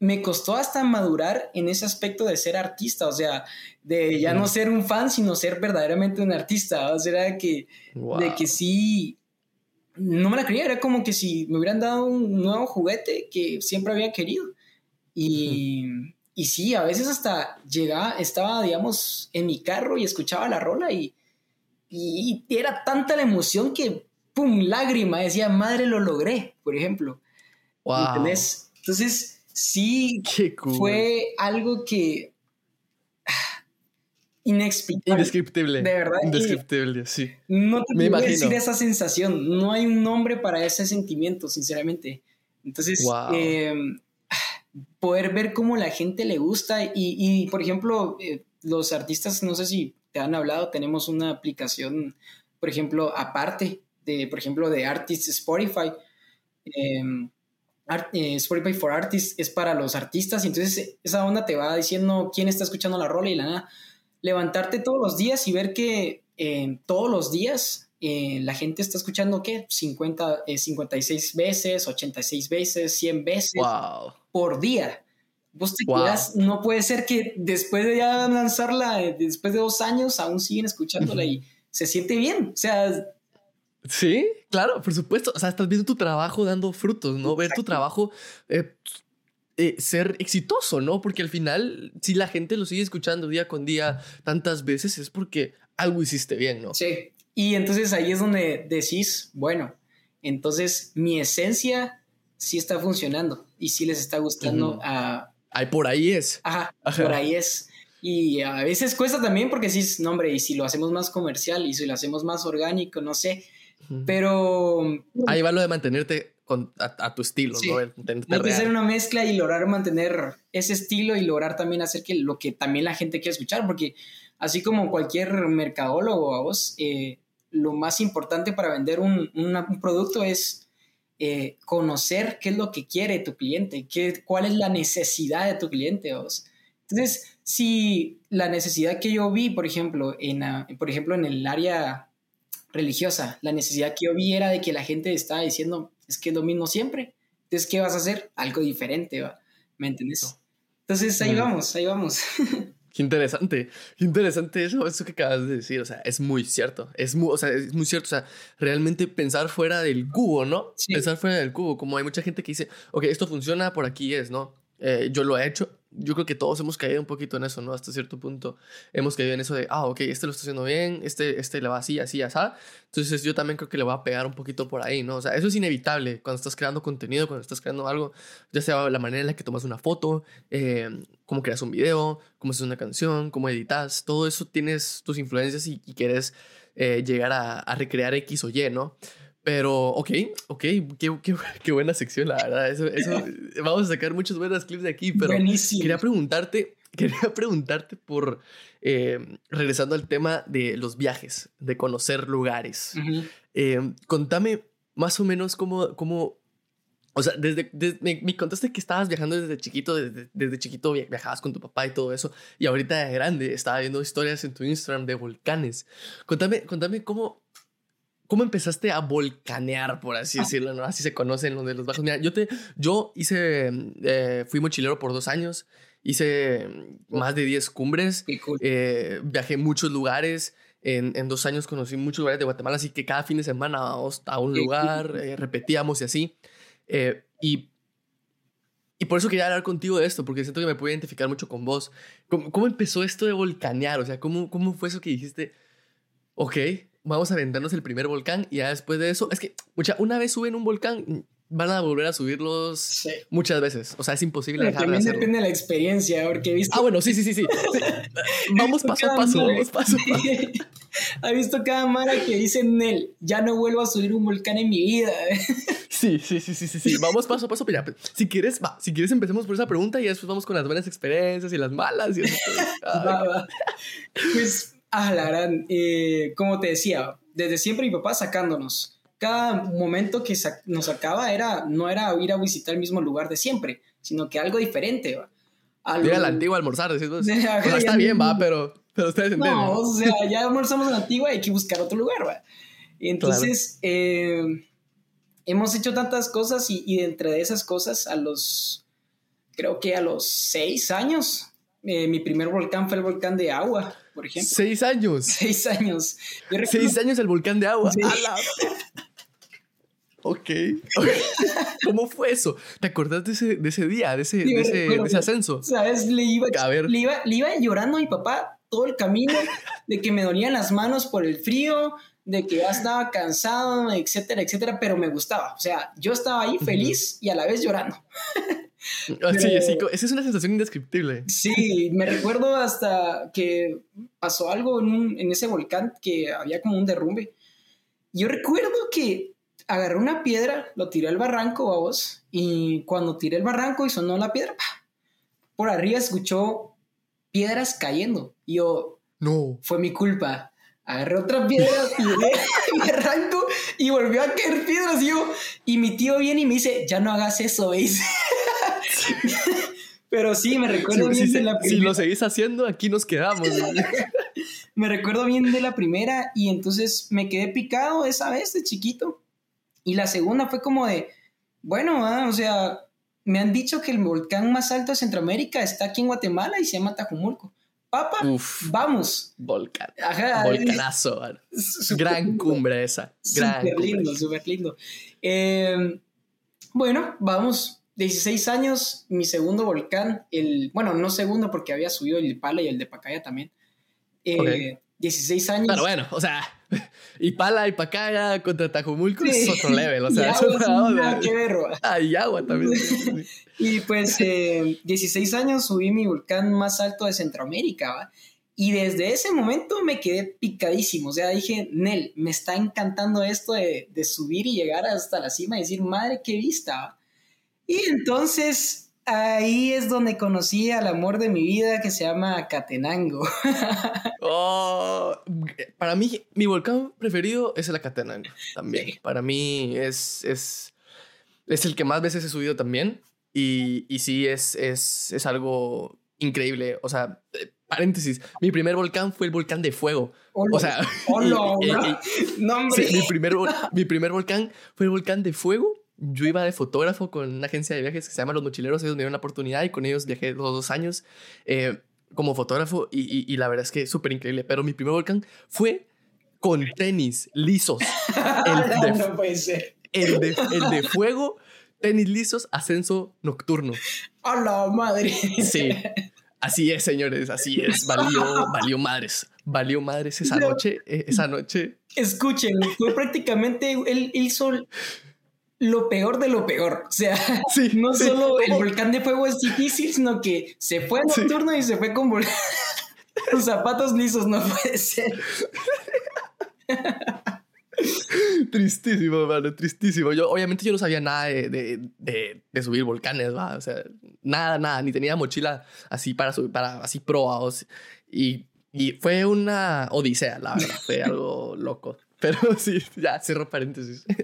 [SPEAKER 2] me costó hasta madurar en ese aspecto de ser artista, o sea, de ya no ser un fan, sino ser verdaderamente un artista, o sea, de que, de que sí, no me la creía, era como que si me hubieran dado un nuevo juguete que siempre había querido. Y, y sí, a veces hasta llegaba, estaba, digamos, en mi carro y escuchaba la rola y, y, era tanta la emoción que, ¡pum!, lágrima, decía, madre, lo logré, por ejemplo. Wow. Entonces, sí fue algo que ah, inexplicable.
[SPEAKER 1] Indescriptible. De verdad. Indescriptible, sí.
[SPEAKER 2] No te Me puedo decir esa sensación. No hay un nombre para ese sentimiento, sinceramente. Entonces, em, poder ver cómo la gente le gusta y, por ejemplo, eh, los artistas, no sé si te han hablado, tenemos una aplicación, por ejemplo, aparte de, por ejemplo, de Artist Spotify. Eh, eh, Spotify for Artists es para los artistas, y entonces esa onda te va diciendo quién está escuchando la rola y la nada. Levantarte todos los días y ver que eh, todos los días eh, la gente está escuchando, ¿qué? 50, 56 veces, 86 veces, 100 veces por día. Vos te quedas, no puede ser que después de ya lanzarla, después de dos años, aún siguen escuchándola y se siente bien. O sea,
[SPEAKER 1] Sí, claro, por supuesto. O sea, estás viendo tu trabajo dando frutos, ¿no? Ver tu trabajo eh, eh, ser exitoso, ¿no? Porque al final, si la gente lo sigue escuchando día con día tantas veces, es porque algo hiciste bien, ¿no?
[SPEAKER 2] Sí. Y entonces ahí es donde decís, bueno, entonces mi esencia sí está funcionando y sí les está gustando a...
[SPEAKER 1] Ahí por ahí es.
[SPEAKER 2] Ajá, por ahí es. Y a veces cuesta también porque sí, no, hombre, y si lo hacemos más comercial y si lo hacemos más orgánico, no sé, pero...
[SPEAKER 1] Ahí va lo de mantenerte con, a, tu estilo, ¿no?
[SPEAKER 2] Hay que hacer una mezcla y lograr mantener ese estilo y lograr también hacer que lo que también la gente quiere escuchar, porque así como cualquier mercadólogo a vos, eh, lo más importante para vender un, producto es eh, conocer qué es lo que quiere tu cliente, qué, cuál es la necesidad de tu cliente. Vos. Entonces, si la necesidad que yo vi, por ejemplo, en, por ejemplo, en el área religiosa. La necesidad que yo vi era de que la gente estaba diciendo, es que es lo mismo siempre. Entonces, ¿qué vas a hacer? Algo diferente, ¿va? ¿me entiendes? Entonces, ahí vamos, ahí vamos.
[SPEAKER 1] Qué interesante, qué interesante eso, eso que acabas de decir, o sea, es muy cierto, es muy, o sea, es muy cierto, o sea, realmente pensar fuera del cubo, ¿no? Pensar fuera del cubo, como hay mucha gente que dice, ok, esto funciona, por aquí es, ¿no? Eh, yo lo he hecho, yo creo que todos hemos caído un poquito en eso, ¿no? Hasta cierto punto hemos caído en eso de, ah, ok, este lo está haciendo bien, este, este le va así, así, así. Entonces yo también creo que le va a pegar un poquito por ahí, ¿no? O sea, eso es inevitable cuando estás creando contenido, cuando estás creando algo, ya sea la manera en la que tomas una foto, eh, cómo creas un video, cómo haces una canción, cómo editas, todo eso tienes tus influencias y, quieres eh, llegar a recrear X o Y, ¿no? Pero, ok, ok, qué, qué, qué, buena sección, la verdad. Eso, eso, vamos a sacar muchos buenos clips de aquí, pero quería preguntarte, quería preguntarte por, eh, regresando al tema de los viajes, de conocer lugares. Eh, contame más o menos cómo, cómo o sea, desde, me, contaste que estabas viajando desde chiquito, desde, desde, chiquito viajabas con tu papá y todo eso, y ahorita de grande estaba viendo historias en tu Instagram de volcanes. Contame, contame cómo, ¿Cómo empezaste a volcanear, por así decirlo? ¿no? Así se conocen los de los bajos. Mira, yo, te, yo hice, eh, fui mochilero por dos años, hice más de 10 cumbres, eh, viajé muchos lugares. En, en, dos años conocí muchos lugares de Guatemala, así que cada fin de semana íbamos a un lugar, eh, repetíamos y así. y, y por eso quería hablar contigo de esto, porque siento que me puedo identificar mucho con vos. ¿Cómo, cómo empezó esto de volcanear? O sea, ¿cómo, ¿cómo fue eso que dijiste? Ok, vamos a aventarnos el primer volcán y ya después de eso, es que mucha, una vez suben un volcán, van a volver a subirlos muchas veces. O sea, es imposible
[SPEAKER 2] Pero También depende de la experiencia, porque he visto...
[SPEAKER 1] Ah, bueno, sí, sí, sí, sí. vamos paso a paso, vamos paso a paso.
[SPEAKER 2] ha visto cada mara que dice Nel, ya no vuelvo a subir un volcán en mi vida.
[SPEAKER 1] sí, sí, sí, sí, sí, sí. Vamos paso a paso. Mira, si quieres, va, si quieres empecemos por esa pregunta y después vamos con las buenas experiencias y las malas. Y eso. va, va.
[SPEAKER 2] Pues Ah, la gran, eh, como te decía, desde siempre mi papá sacándonos. Cada momento que nos sacaba era, no era ir a visitar el mismo lugar de siempre, sino que algo diferente. ¿va?
[SPEAKER 1] Ir a la antigua a almorzar, decís vos. está bien, va, pero, pero ustedes entienden.
[SPEAKER 2] No, o sea, ya almorzamos en la antigua y hay que buscar otro lugar, va. entonces, eh, hemos hecho tantas cosas y, y entre esas cosas, a los, creo que a los seis años, eh, mi primer volcán fue el volcán de agua, por ejemplo.
[SPEAKER 1] Seis años.
[SPEAKER 2] Seis años.
[SPEAKER 1] Seis años el volcán de agua. ok. ¿Cómo fue eso? ¿Te acordás de ese, de ese día, de ese, de ese, de ese ascenso?
[SPEAKER 2] ¿Sabes? Le iba, Le, iba, le iba llorando a mi papá todo el camino de que me dolían las manos por el frío, de que ya estaba cansado, etcétera, etcétera, pero me gustaba. O sea, yo estaba ahí feliz y a la vez llorando.
[SPEAKER 1] Ah, sí, sí, esa es una sensación indescriptible.
[SPEAKER 2] Sí, me recuerdo hasta que pasó algo en, en, ese volcán que había como un derrumbe. Yo recuerdo que agarré una piedra, lo tiré al barranco, a vos, y cuando tiré el barranco y sonó la piedra, por arriba escuchó piedras cayendo. Y yo,
[SPEAKER 1] no,
[SPEAKER 2] fue mi culpa. Agarré otra piedra, tiré el barranco y volvió a caer piedras. Y yo, y mi tío viene y me dice, ya no hagas eso, ¿veis? Pero sí, me recuerdo bien de la
[SPEAKER 1] primera. Si lo seguís haciendo, aquí nos quedamos.
[SPEAKER 2] me recuerdo bien de la primera y entonces me quedé picado esa vez de chiquito. Y la segunda fue como de, bueno, ah, o sea, me han dicho que el volcán más alto de Centroamérica está aquí en Guatemala y se llama Tajumulco. Papa, vamos.
[SPEAKER 1] Volcán. Volcanazo. Gran cumbre esa. Gran
[SPEAKER 2] súper lindo, súper lindo. Eh, bueno, vamos 16 años, mi segundo volcán, el, bueno, no segundo porque había subido el Pala y el de Pacaya también. 16 eh, años.
[SPEAKER 1] Pero bueno, o sea, y Pala y Pacaya contra Tajumulco es otro level, o sea,
[SPEAKER 2] qué
[SPEAKER 1] Ah, y agua también.
[SPEAKER 2] y pues 16 eh, años subí mi volcán más alto de Centroamérica, ¿va? Y desde ese momento me quedé picadísimo. O sea, dije, Nel, me está encantando esto de, de subir y llegar hasta la cima y decir, madre, qué vista. Y entonces ahí es donde conocí al amor de mi vida que se llama Catenango.
[SPEAKER 1] oh, para mí, mi volcán preferido es el Acatenango también. Para mí es, es, es el que más veces he subido también. Y, y sí, es, es, es algo increíble. O sea, eh, paréntesis, mi primer volcán fue el volcán de fuego. o sea,
[SPEAKER 2] no,
[SPEAKER 1] mi, primer, mi primer volcán fue el volcán de fuego yo iba de fotógrafo con una agencia de viajes que se llama Los Mochileros, ellos me dieron la oportunidad y con ellos viajé los dos años eh, como fotógrafo y, y, la verdad es que súper increíble, pero mi primer volcán fue con tenis lisos.
[SPEAKER 2] El de, no puede ser.
[SPEAKER 1] El de, el de fuego, tenis lisos, ascenso nocturno.
[SPEAKER 2] ¡A la madre!
[SPEAKER 1] Sí. Así es, señores, así es. Valió, valió madres. Valió madres esa noche. Eh, esa noche.
[SPEAKER 2] Escuchen, fue prácticamente. Él hizo lo peor de lo peor. O sea, no solo el volcán de fuego es difícil, sino que se fue nocturno y se fue con los zapatos lisos, no puede ser.
[SPEAKER 1] tristísimo, mano, tristísimo. Yo, obviamente yo no sabía nada de, de, subir volcanes, ¿va? O sea, nada, nada, ni tenía mochila así para subir, para así probados. Y, y fue una odisea, la verdad, fue algo loco. Pero sí, ya, cierro paréntesis.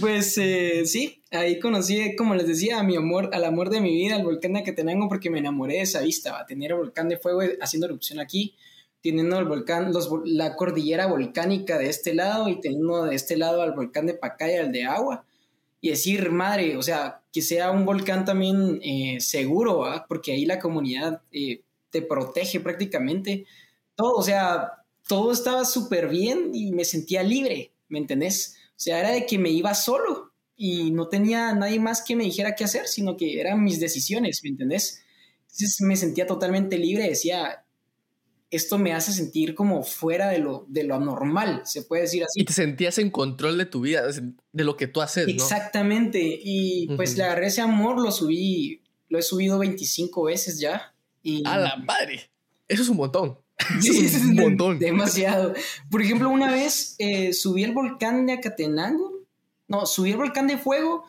[SPEAKER 2] Pues eh, sí, ahí conocí, como les decía, a mi amor, al amor de mi vida, el volcán de Acatenango, porque me enamoré de esa vista, a tener el volcán de fuego haciendo erupción aquí. teniendo el volcán, los, la cordillera volcánica de este lado y teniendo de este lado al volcán de Pacaya, el de agua. Y decir, madre, o sea, que sea un volcán también eh, seguro, porque ahí la comunidad eh, te protege prácticamente. Todo, o sea, todo estaba súper bien y me sentía libre, ¿me entendés? O sea, era de que me iba solo y no tenía nadie más que me dijera qué hacer, sino que eran mis decisiones, ¿me entendés? Entonces me sentía totalmente libre, decía, esto me hace sentir como fuera de lo, de lo normal, se puede decir así.
[SPEAKER 1] Y te sentías en control de tu vida, de lo que tú haces.
[SPEAKER 2] Exactamente, y pues le agarré ese amor, lo subí, lo he subido 25 veces ya. Y...
[SPEAKER 1] A la madre, eso es un montón. Sí, es un montón.
[SPEAKER 2] Demasiado. Por ejemplo, una vez eh, subí el volcán de Acatenango, no, subí el volcán de fuego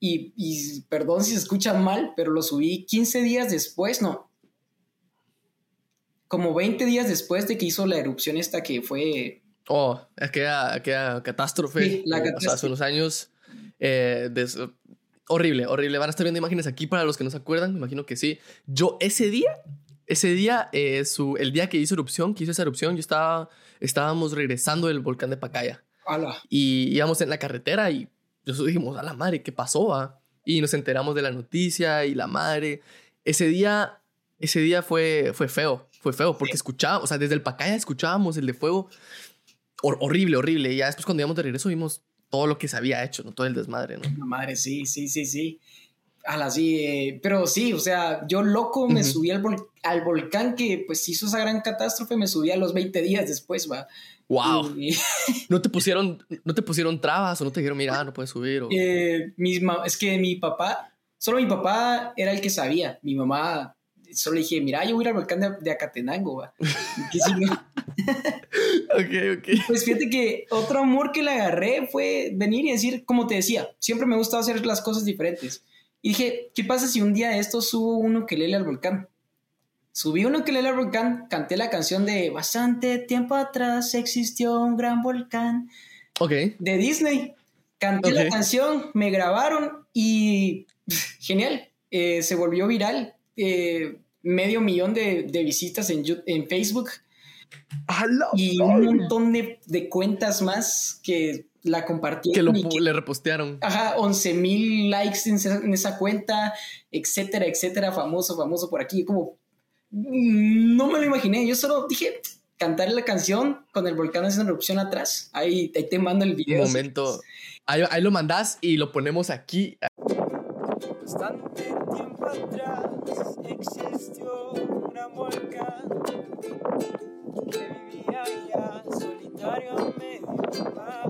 [SPEAKER 2] y, y, perdón si se escucha mal, pero lo subí 15 días después, no, como 20 días después de que hizo la erupción esta que fue...
[SPEAKER 1] Oh, aquella, aquella catástrofe. Sí, la catástrofe. hace unos años. Eh, horrible, horrible. Van a estar viendo imágenes aquí para los que no se acuerdan, me imagino que sí. Yo ese día, ese día, eh, su, el día que hizo erupción, que hizo esa erupción, yo estaba, estábamos regresando del volcán de Pacaya. Y íbamos en la carretera y nosotros dijimos, a la madre, ¿qué pasó? Y nos enteramos de la noticia y la madre. Ese día, ese día fue, fue feo fue feo porque escuchábamos, o sea, desde el Pacaya escuchábamos el de fuego. horrible, horrible. Y ya después cuando íbamos de regreso vimos todo lo que se había hecho, ¿no? Todo el desmadre, ¿no?
[SPEAKER 2] La madre, sí, sí, sí, sí. La sí, eh, pero sí, o sea, yo loco me subí al, al, volcán que pues hizo esa gran catástrofe, me subí a los 20 días después, va.
[SPEAKER 1] Wow. ¿No te pusieron, no te pusieron trabas o no te dijeron, mira, no puedes subir? O...
[SPEAKER 2] Eh, es que mi papá, solo mi papá era el que sabía. Mi mamá solo dije, mira, yo voy a ir al volcán de, Acatenango, va.
[SPEAKER 1] ok, ok.
[SPEAKER 2] Pues fíjate que otro amor que le agarré fue venir y decir, como te decía, siempre me gusta hacer las cosas diferentes. Y dije, ¿qué pasa si un día de esto subo uno que lee al volcán? Subí uno que lee al volcán, canté la canción de Bastante tiempo atrás existió un gran volcán.
[SPEAKER 1] Ok.
[SPEAKER 2] De Disney. Canté la canción, me grabaron y genial. Eh, se volvió viral eh, medio millón de, visitas en, en Facebook. y un montón de, cuentas más que la compartieron.
[SPEAKER 1] Que, le repostearon.
[SPEAKER 2] Ajá, 11 mil likes en esa, cuenta, etcétera, etcétera, famoso, famoso por aquí. Como, no me lo imaginé. Yo solo dije, cantar la canción con el volcán haciendo erupción atrás. Ahí, te mando el video.
[SPEAKER 1] Un momento. Ahí, ahí, lo mandas y lo ponemos aquí.
[SPEAKER 3] Bastante tiempo atrás existió una volcán que vivía ya solitario a medio mar.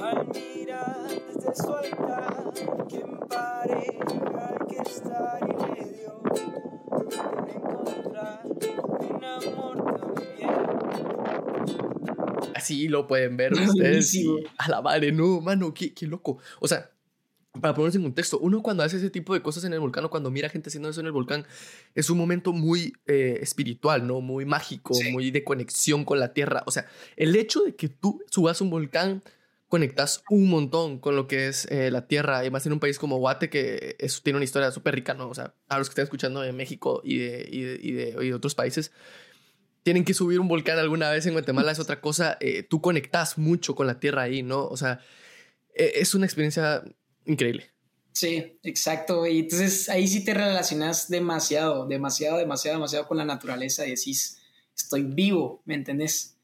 [SPEAKER 3] Al mirar desde su altar, que en pareja hay que estar y medio encontrar un amor también.
[SPEAKER 1] Así lo pueden ver ustedes. a la madre, no, mano, qué, qué loco. O sea, para ponerse en contexto, uno cuando hace ese tipo de cosas en el volcán o cuando mira gente haciendo eso en el volcán, es un momento muy eh, espiritual, ¿no? Muy mágico, muy de conexión con la tierra. O sea, el hecho de que tú subas un volcán, conectas un montón con lo que es eh, la tierra, y más en un país como Guate, que tiene una historia súper rica, ¿no? O sea, a los que están escuchando de México y de, y de, y de, otros países, tienen que subir un volcán alguna vez en Guatemala, es otra cosa. Eh, tú conectas mucho con la tierra ahí, ¿no? O sea, e, es una experiencia increíble.
[SPEAKER 2] Sí, exacto. Y entonces ahí sí te relacionas demasiado, demasiado, demasiado, demasiado con la naturaleza y decís, estoy vivo, ¿me entendés?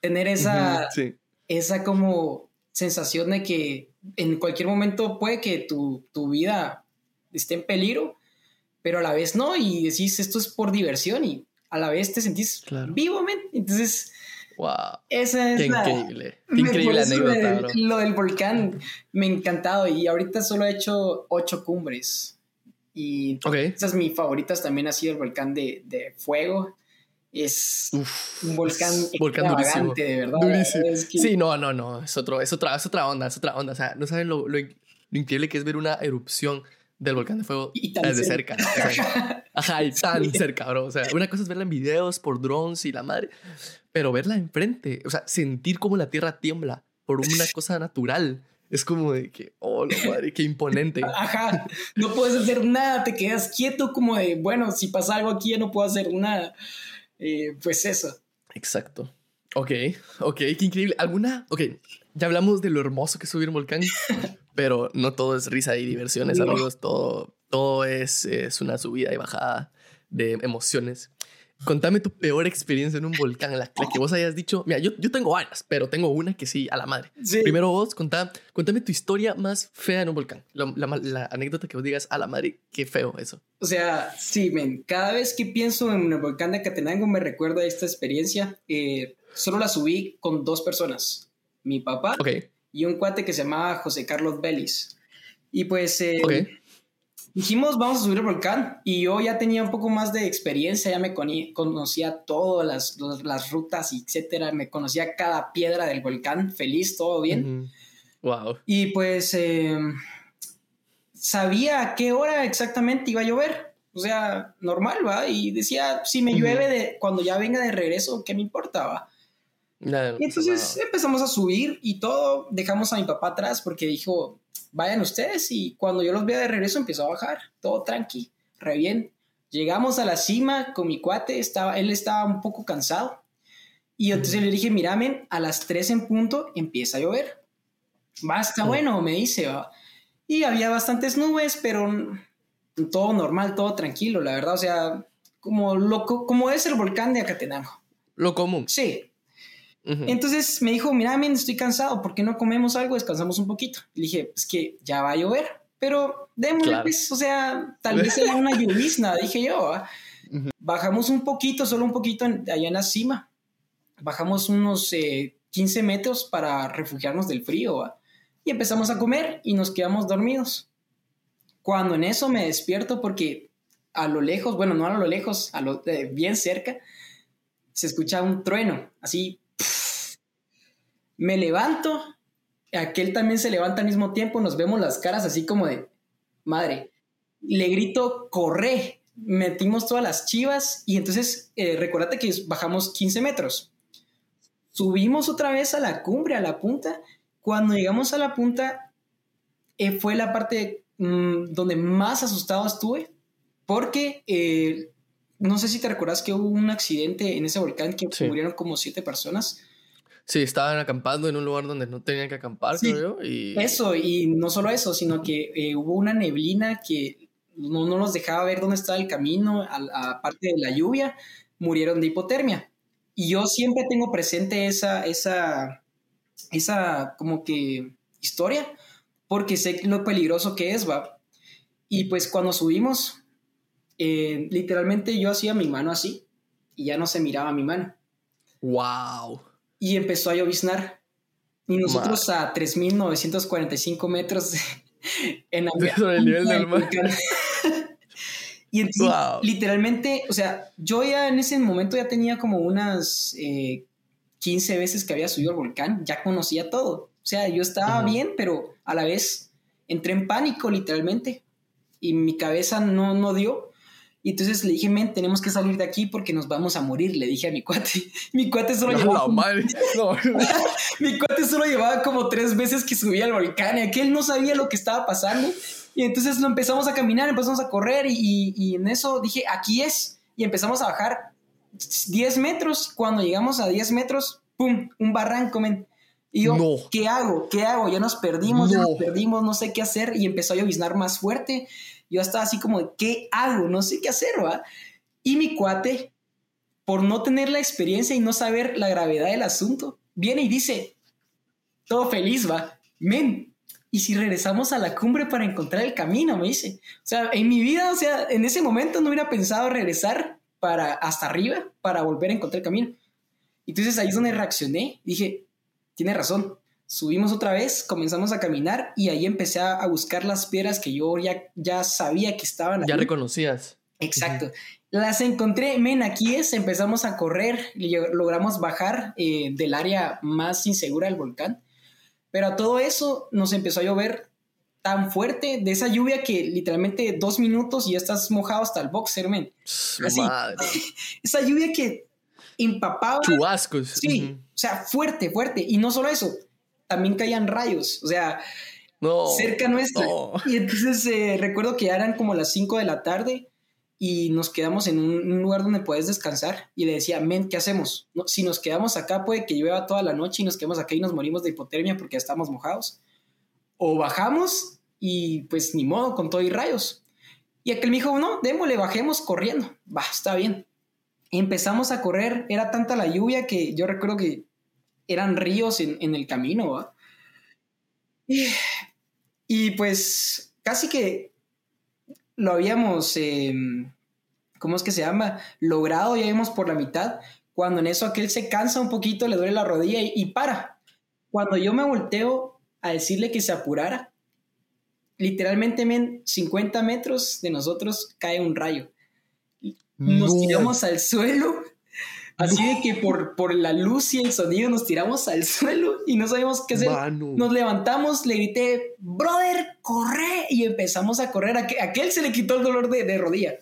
[SPEAKER 2] Tener esa, esa como sensación de que en cualquier momento puede que tu, tu vida esté en peligro, pero a la vez no, y decís, esto es por diversión y a la vez te sentís vivo, ¿me? Entonces,
[SPEAKER 1] Wow.
[SPEAKER 2] Esa es
[SPEAKER 1] Qué increíble. Qué increíble anécdota,
[SPEAKER 2] Lo del volcán me ha encantado y ahorita solo he hecho ocho cumbres. Y esas mis favoritas también ha sido el volcán de, de fuego. Es un volcán, volcán durísimo. de verdad.
[SPEAKER 1] Durísimo. Sí, no, no, no. Es, otro, es, otra, es otra onda, es otra onda. O sea, no saben lo, lo, increíble que es ver una erupción del volcán de fuego desde cerca. Ajá, y tan cerca, bro. O sea, una cosa es verla en videos por drones y la madre, pero verla enfrente, o sea, sentir como la tierra tiembla por una cosa natural, Es como de que, oh, la madre, qué imponente.
[SPEAKER 2] Ajá, no puedes hacer nada, te quedas quieto como de, bueno, si pasa algo aquí ya no puedo hacer nada. Eh, pues eso.
[SPEAKER 1] Exacto. Ok, ok, qué increíble. ¿Alguna? Ok, ya hablamos de lo hermoso que es subir un volcán, pero no todo es risa y diversiones, amigos. Todo, todo es, es una subida y bajada de emociones. Contame tu peor experiencia en un volcán, la, que vos hayas dicho. Mira, yo, yo tengo varias, pero tengo una que sí, a la madre. Primero vos, contá, contame tu historia más fea en un volcán. La, anécdota que vos digas, a la madre, qué feo eso.
[SPEAKER 2] O sea, sí, men, cada vez que pienso en el volcán de Catenango me recuerda esta experiencia. Eh, solo la subí con dos personas. Mi papá y un cuate que se llamaba José Carlos Vélez. Y pues... Eh, dijimos, vamos a subir el volcán. Y yo ya tenía un poco más de experiencia, ya me conocía todas las, las, rutas, etcétera. Me conocía cada piedra del volcán, feliz, todo bien.
[SPEAKER 1] Wow.
[SPEAKER 2] Y pues em, sabía a qué hora exactamente iba a llover. O sea, normal, ¿va? Y decía, si me llueve de, cuando ya venga de regreso, ¿qué me importaba? Y entonces empezamos a subir y todo, dejamos a mi papá atrás porque dijo, vayan ustedes y cuando yo los vea de regreso empezó a bajar, todo tranqui, re bien. Llegamos a la cima con mi cuate, estaba, él estaba un poco cansado. Y entonces le dije, miramen, a las 3 en punto empieza a llover. Basta, bueno, me dice, y había bastantes nubes, pero todo normal, todo tranquilo, la verdad, o sea, como, loco como es el volcán de Acatenango.
[SPEAKER 1] Lo común.
[SPEAKER 2] Sí, entonces me dijo, mira, men, estoy cansado, ¿por qué no comemos algo? Descansamos un poquito. Le dije, es que ya va a llover, pero démosle, pues, o sea, tal vez sea una llovizna, dije yo. Bajamos un poquito, solo un poquito allá en la cima. Bajamos unos 15 eh, metros para refugiarnos del frío y empezamos a comer y nos quedamos dormidos. Cuando en eso me despierto porque a lo lejos, bueno, no a lo lejos, a lo eh, bien cerca, se escucha un trueno, así me levanto, aquel también se levanta al mismo tiempo, nos vemos las caras así como de, madre, le grito, corre, metimos todas las chivas y entonces eh, recuérdate que bajamos 15 metros. Subimos otra vez a la cumbre, a la punta. Cuando llegamos a la punta, eh, fue la parte mm, donde más asustado estuve, porque eh, no sé si te recuerdas que hubo un accidente en ese volcán que murieron como siete personas.
[SPEAKER 1] Sí, estaban acampando en un lugar donde no tenían que acampar, creo. Y...
[SPEAKER 2] Eso, y no solo eso, sino que eh, hubo una neblina que no, no nos dejaba ver dónde estaba el camino, aparte de la lluvia, murieron de hipotermia. Y yo siempre tengo presente esa, esa, esa como que historia, porque sé lo peligroso que es, va. Y pues cuando subimos, eh, literalmente yo hacía mi mano así y ya no se miraba mi mano.
[SPEAKER 1] ¡Wow!
[SPEAKER 2] Y empezó a lloviznar. Y nosotros a 3.945 metros en
[SPEAKER 1] Sobre el nivel del mar.
[SPEAKER 2] y entonces, literalmente, o sea, yo ya en ese momento ya tenía como unas 15 eh, veces que había subido al volcán, ya conocía todo. O sea, yo estaba bien, pero a la vez entré en pánico, literalmente. Y mi cabeza no, no dio. Y entonces le dije, men, tenemos que salir de aquí porque nos vamos a morir, le dije a mi cuate. Mi cuate solo llevaba... Como... mi cuate solo llevaba como tres veces que subía al volcán y aquel no sabía lo que estaba pasando. Y entonces lo empezamos a caminar, empezamos a correr y, y, en eso dije, aquí es. Y empezamos a bajar 10 metros. Cuando llegamos a 10 metros, ¡pum! Un barranco, men. Y yo, ¿qué hago? ¿Qué hago? Ya nos perdimos, ya nos perdimos, no sé qué hacer. Y empezó a lloviznar más fuerte. Yo estaba así como, ¿qué hago? No sé qué hacer, ¿va? Y mi cuate, por no tener la experiencia y no saber la gravedad del asunto, viene y dice, todo feliz, va, men, ¿y si regresamos a la cumbre para encontrar el camino? Me dice. O sea, en mi vida, o sea, en ese momento no hubiera pensado regresar para hasta arriba para volver a encontrar el camino. Entonces ahí es donde reaccioné. Dije, tiene razón. Subimos otra vez, comenzamos a caminar y ahí empecé a, buscar las piedras que yo ya, ya sabía que estaban
[SPEAKER 1] Ya reconocías.
[SPEAKER 2] Exacto. Las encontré, men, aquí es, empezamos a correr, logramos bajar eh, del área más insegura del volcán, pero a todo eso nos empezó a llover tan fuerte, de esa lluvia que literalmente dos minutos y ya estás mojado hasta el boxer, men. Así, esa lluvia que empapaba.
[SPEAKER 1] Chubascos.
[SPEAKER 2] Sí, o sea, fuerte, fuerte. Y no solo eso, también caían rayos, o sea, cerca nuestro. Y entonces eh, recuerdo que ya eran como las 5 de la tarde y nos quedamos en un, lugar donde puedes descansar y le decía, men, ¿qué hacemos? si nos quedamos acá puede que llueva toda la noche y nos quedamos acá y nos morimos de hipotermia porque ya estamos mojados. O bajamos y pues ni modo, con todo y rayos. Y aquel me dijo, no, démosle, bajemos corriendo. Va, está bien. empezamos a correr, era tanta la lluvia que yo recuerdo que eran ríos en, el camino, ¿va? Y, pues casi que lo habíamos, em, ¿cómo es que se llama? Logrado, ya íbamos por la mitad, cuando en eso aquel se cansa un poquito, le duele la rodilla y, y para. Cuando yo me volteo a decirle que se apurara, literalmente en 50 metros de nosotros cae un rayo. Nos tiramos al suelo, así de que por, por la luz y el sonido nos tiramos al suelo y no sabíamos qué hacer. Nos levantamos, le grité, brother, corre, y empezamos a correr. A aquel se le quitó el dolor de, rodilla.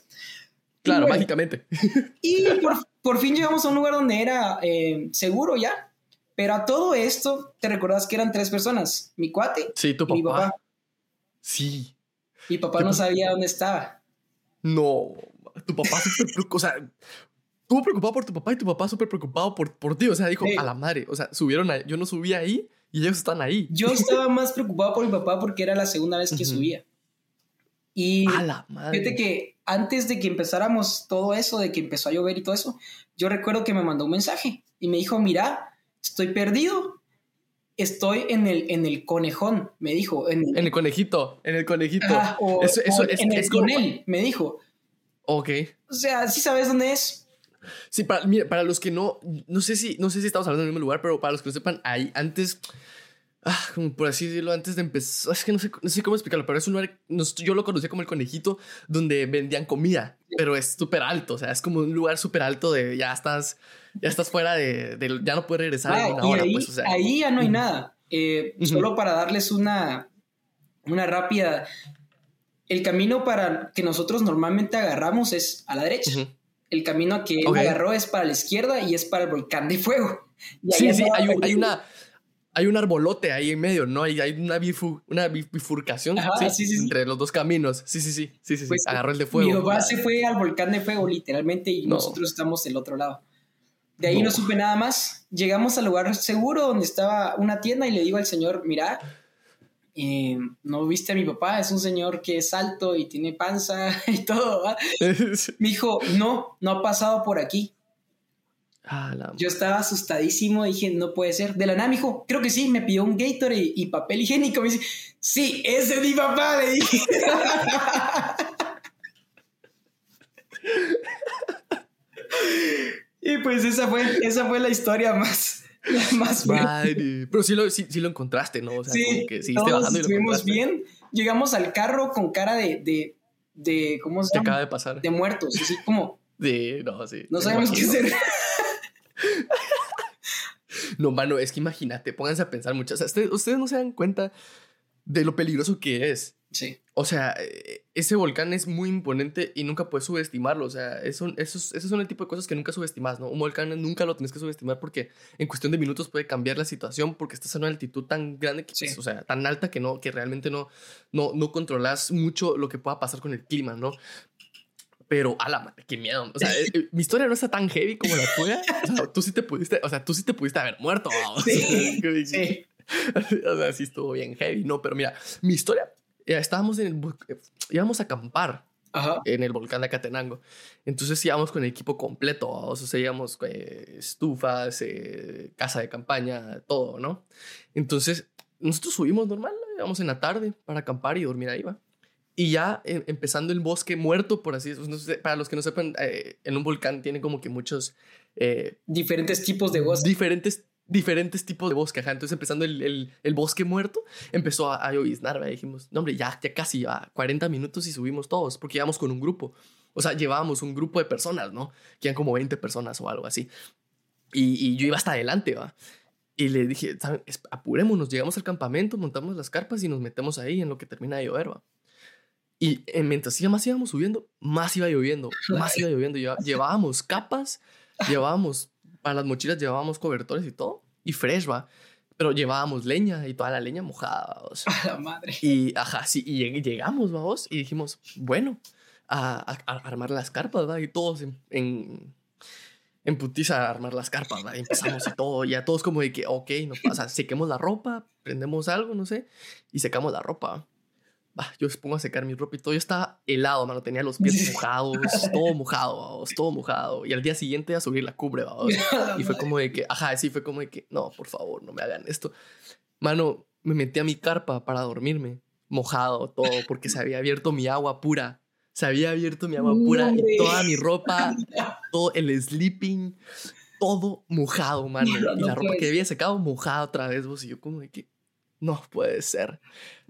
[SPEAKER 1] Claro, mágicamente.
[SPEAKER 2] Y por, fin llegamos a un lugar donde era eh, seguro ya. Pero a todo esto, ¿te recuerdas que eran tres personas? Mi cuate
[SPEAKER 1] sí, tu papá. mi papá. Sí.
[SPEAKER 2] Mi papá no sabía dónde estaba.
[SPEAKER 1] No, tu papá súper o sea, estuvo preocupado por tu papá y tu papá súper preocupado por, por ti. O sea, dijo, a la madre, o sea, subieron ahí, yo no subí ahí y ellos están ahí.
[SPEAKER 2] Yo estaba más preocupado por mi papá porque era la segunda vez que subía. Y a la madre. fíjate que antes de que empezáramos todo eso, de que empezó a llover y todo eso, yo recuerdo que me mandó un mensaje y me dijo, mira, estoy perdido, estoy en el, en el conejón, me dijo.
[SPEAKER 1] En, el conejito, en el conejito.
[SPEAKER 2] eso, es, en el con él, me dijo.
[SPEAKER 1] Ok.
[SPEAKER 2] O sea, ¿sí sabes dónde es?
[SPEAKER 1] Sí, para, mira, para los que no, no sé si, no sé si estamos hablando del mismo lugar, pero para los que no sepan, ahí antes, ah, como por así decirlo, antes de empezar, es que no sé, no sé cómo explicarlo, pero es un lugar, yo lo conocía como el conejito, donde vendían comida, pero es súper alto, o sea, es como un lugar súper alto de ya estás, ya estás fuera de, ya no puedes regresar
[SPEAKER 2] en una hora, ahí, pues, ahí ya no hay nada. Eh, solo para darles una, una rápida. El camino para que nosotros normalmente agarramos es a la derecha. El camino que él agarró es para la izquierda y es para el volcán de fuego.
[SPEAKER 1] sí, sí, hay, hay, una. Hay un arbolote ahí en medio, ¿no? Hay, hay una, una bifurcación entre los dos caminos. Sí, sí, sí. sí, sí, pues, Agarró el de fuego.
[SPEAKER 2] Mi papá se fue al volcán de fuego, literalmente, y nosotros estamos del otro lado. De ahí no. supe nada más. Llegamos al lugar seguro donde estaba una tienda y le digo al señor, mira, eh, no viste a mi papá, es un señor que es alto y tiene panza y todo. Me dijo, no, no ha pasado por aquí. Yo estaba asustadísimo, dije, no puede ser. De la nada me dijo, creo que sí, me pidió un Gatorade y, papel higiénico. Me dice, sí, ese es mi papá, le dije. Y pues esa fue, esa fue la historia más, más
[SPEAKER 1] Pero sí lo, sí, lo encontraste, ¿no? O sea,
[SPEAKER 2] sí, que bajando y estuvimos bien. Llegamos al carro con cara de, de, de ¿cómo se llama?
[SPEAKER 1] acaba de pasar.
[SPEAKER 2] De muertos, así como...
[SPEAKER 1] Sí, no, sí.
[SPEAKER 2] No sabemos qué hacer.
[SPEAKER 1] no, mano, es que imagínate, pónganse a pensar mucho. O sea, ustedes no se dan cuenta de lo peligroso que es.
[SPEAKER 2] Sí.
[SPEAKER 1] O sea, eh, ese volcán es muy imponente y nunca puedes subestimarlo. O sea, esos, esos, son el tipo de cosas que nunca subestimas, ¿no? Un volcán nunca lo tienes que subestimar porque en cuestión de minutos puede cambiar la situación porque estás en una altitud tan grande, que, pues, o sea, tan alta que, no, que realmente no, no, no controlas mucho lo que pueda pasar con el clima, ¿no? Pero, a la madre, qué miedo. O sea, eh, eh, mi historia no está tan heavy como la tuya. O sea, tú sí te pudiste, o sea, tú sí te pudiste haber muerto. Sí, sí. o sea, sí estuvo bien heavy, ¿no? Pero mira, mi historia estábamos en el, íbamos a acampar en el volcán de Acatenango. Entonces íbamos con el equipo completo, o sea, íbamos eh, estufas, eh, casa de campaña, todo, ¿no? Entonces nosotros subimos normal, íbamos en la tarde para acampar y dormir ahí, va. Y ya em, empezando el bosque muerto, por así decirlo, para los que no sepan, eh, en un volcán tiene como que muchos...
[SPEAKER 2] diferentes tipos de bosque.
[SPEAKER 1] Diferentes diferentes tipos de bosque. Entonces, empezando el, el, bosque muerto, empezó a, a lloviznar. Dijimos, no, hombre, ya, ya casi va 40 minutos y subimos todos, porque íbamos con un grupo. O sea, llevábamos un grupo de personas, ¿no? Que eran como 20 personas o algo así. Y, y yo iba hasta adelante, ¿va? Y le dije, ¿saben? apurémonos, llegamos al campamento, montamos las carpas y nos metemos ahí en lo que termina de llover, ¿va? Y eh, mientras más íbamos subiendo, más iba lloviendo, más iba lloviendo. Llevábamos capas, llevábamos para las mochilas llevábamos cobertores y todo. Y fresh, va. pero llevábamos leña y toda la leña mojada, vamos.
[SPEAKER 2] A la madre.
[SPEAKER 1] Y, ajá, sí, y llegamos, vamos, y dijimos, bueno, a, armar las carpas, ¿va? Y todos en, en, en putiza a armar las carpas. Y empezamos y todo, ya todos como de que, ok, no pasa, sequemos la ropa, prendemos algo, no sé, y secamos la ropa. Bah, yo les pongo a secar mi ropa y todo. Yo estaba helado, mano. Tenía los pies mojados, todo mojado, vamos, todo mojado. Y al día siguiente a subir la cubre, vamos. Y fue como de que, ajá, sí, fue como de que, no, por favor, no me hagan esto. Mano, me metí a mi carpa para dormirme, mojado todo, porque se había abierto mi agua pura. Se había abierto mi agua pura y toda mi ropa, todo el sleeping, todo mojado, mano. y la ropa que había secado mojada otra vez, vos. Y yo como de que, no puede ser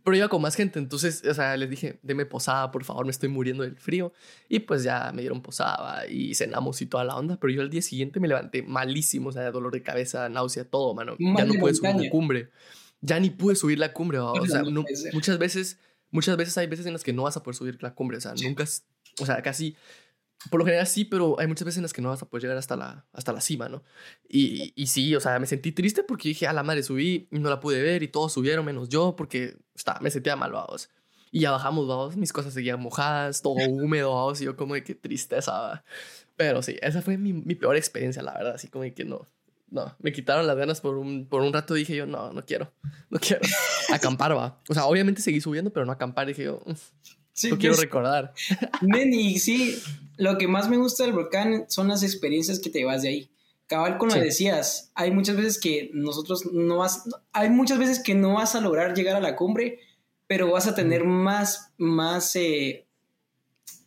[SPEAKER 1] pero iba con más gente, entonces, o sea, les dije, deme posada, por favor, me estoy muriendo del frío. Y pues ya me dieron posada y cenamos y toda la onda, pero yo al día siguiente me levanté malísimo, o sea, dolor de cabeza, náusea, todo, mano. ya no pude subir la cumbre. Ya ni pude subir la cumbre, o sea, muchas veces, muchas veces hay veces en las que no vas a poder subir la cumbre, o sea, nunca, o sea, casi por lo general sí, pero hay muchas veces en las que no vas a poder llegar hasta la, hasta la cima, ¿no? Y, y sí, o sea, me sentí triste porque dije, a la madre, subí y no la pude ver y todos subieron menos yo porque está, me sentía mal, vamos. Y ya bajamos, vamos, mis cosas seguían mojadas, todo húmedo, vamos, y yo como de qué tristeza, Pero sí, esa fue mi, mi, peor experiencia, la verdad, así como de que no, no, me quitaron las ganas por un, por un rato, dije yo, no, no quiero, no quiero acampar, va. O sea, obviamente seguí subiendo, pero no acampar, dije yo, sí, no quiero recordar.
[SPEAKER 2] y sí, lo que más me gusta del volcán son las experiencias que te vas de ahí. Cabal, como decías, hay muchas veces que nosotros no vas, hay muchas veces que no vas a lograr llegar a la cumbre, pero vas a tener más, más, eh,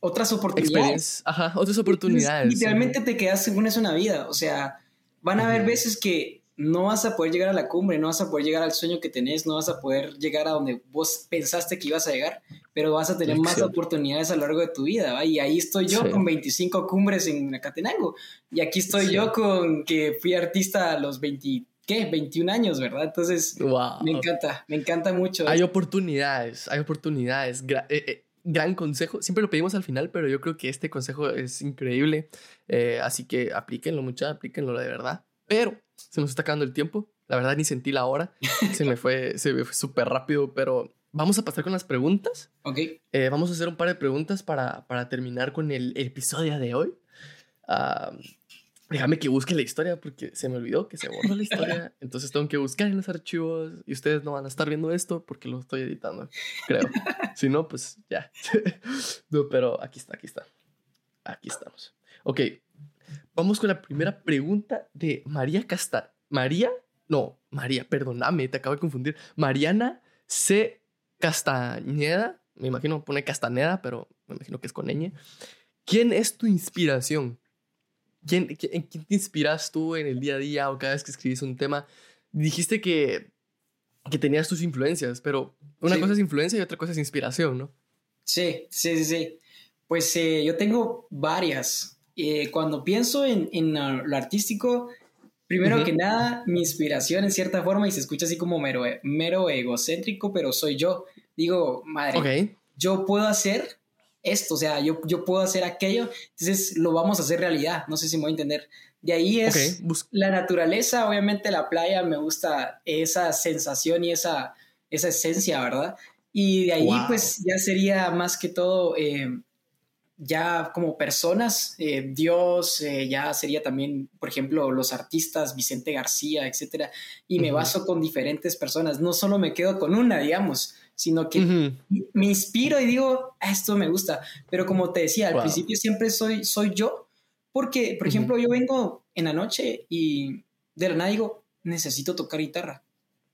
[SPEAKER 2] otras oportunidades.
[SPEAKER 1] Ajá, otras oportunidades.
[SPEAKER 2] Literalmente te quedas según eso una vida. O sea, van a haber veces que no vas a poder llegar a la cumbre, no vas a poder llegar al sueño que tenés, no vas a poder llegar a donde vos pensaste que ibas a llegar, pero vas a tener más oportunidades a lo largo de tu vida, ¿va? Y ahí estoy yo con 25 cumbres en Acatenango, y aquí estoy yo con que fui artista a los 20, ¿qué? 21 años, ¿verdad? Entonces, me encanta, me encanta mucho.
[SPEAKER 1] Hay oportunidades, hay oportunidades. Eh, eh, gran consejo, siempre lo pedimos al final, pero yo creo que este consejo es increíble, eh, así que aplíquenlo mucho, aplíquenlo de verdad. Pero se nos está acabando el tiempo. La verdad ni sentí la hora. se me fue, se me fue súper rápido, pero vamos a pasar con las preguntas.
[SPEAKER 2] Ok.
[SPEAKER 1] Eh, vamos a hacer un par de preguntas para, para terminar con el, episodio de hoy. déjame que busque la historia porque se me olvidó que se borró la historia. Entonces tengo que buscar en los archivos y ustedes no van a estar viendo esto porque lo estoy editando, creo. si no, pues ya. no, pero aquí está, aquí está. Aquí estamos. Ok, Vamos con la primera pregunta de María Casta... María, no, María, perdóname, te acabo de confundir. Mariana C. Castañeda, me imagino pone Castaneda, pero me imagino que es con ñ. ¿Quién es tu inspiración? ¿Quién, ¿En quién te inspiras tú en el día a día o cada vez que escribís un tema? Dijiste que, que tenías tus influencias, pero una cosa es influencia y otra cosa es inspiración, ¿no?
[SPEAKER 2] Sí, sí, sí, sí. Pues eh, yo tengo varias. Eh, cuando pienso en, lo artístico, primero que nada, mi inspiración en cierta forma, y se escucha así como mero, mero egocéntrico, pero soy yo. Digo, madre, yo puedo hacer esto, o sea, yo, yo puedo hacer aquello, entonces lo vamos a hacer realidad, no sé si me voy a entender. De ahí es la naturaleza, obviamente la playa, me gusta esa sensación y esa, esa esencia, ¿verdad? Y de ahí pues ya sería más que todo eh, ya como personas, eh, Dios, eh, ya sería también, por ejemplo, los artistas, Vicente García, etcétera, y me baso con diferentes personas, no solo me quedo con una, digamos, sino que me inspiro y digo, ah, esto me gusta, pero como te decía, al principio siempre soy, soy yo, porque, por ejemplo, yo vengo en la noche y de la nada digo, necesito tocar guitarra.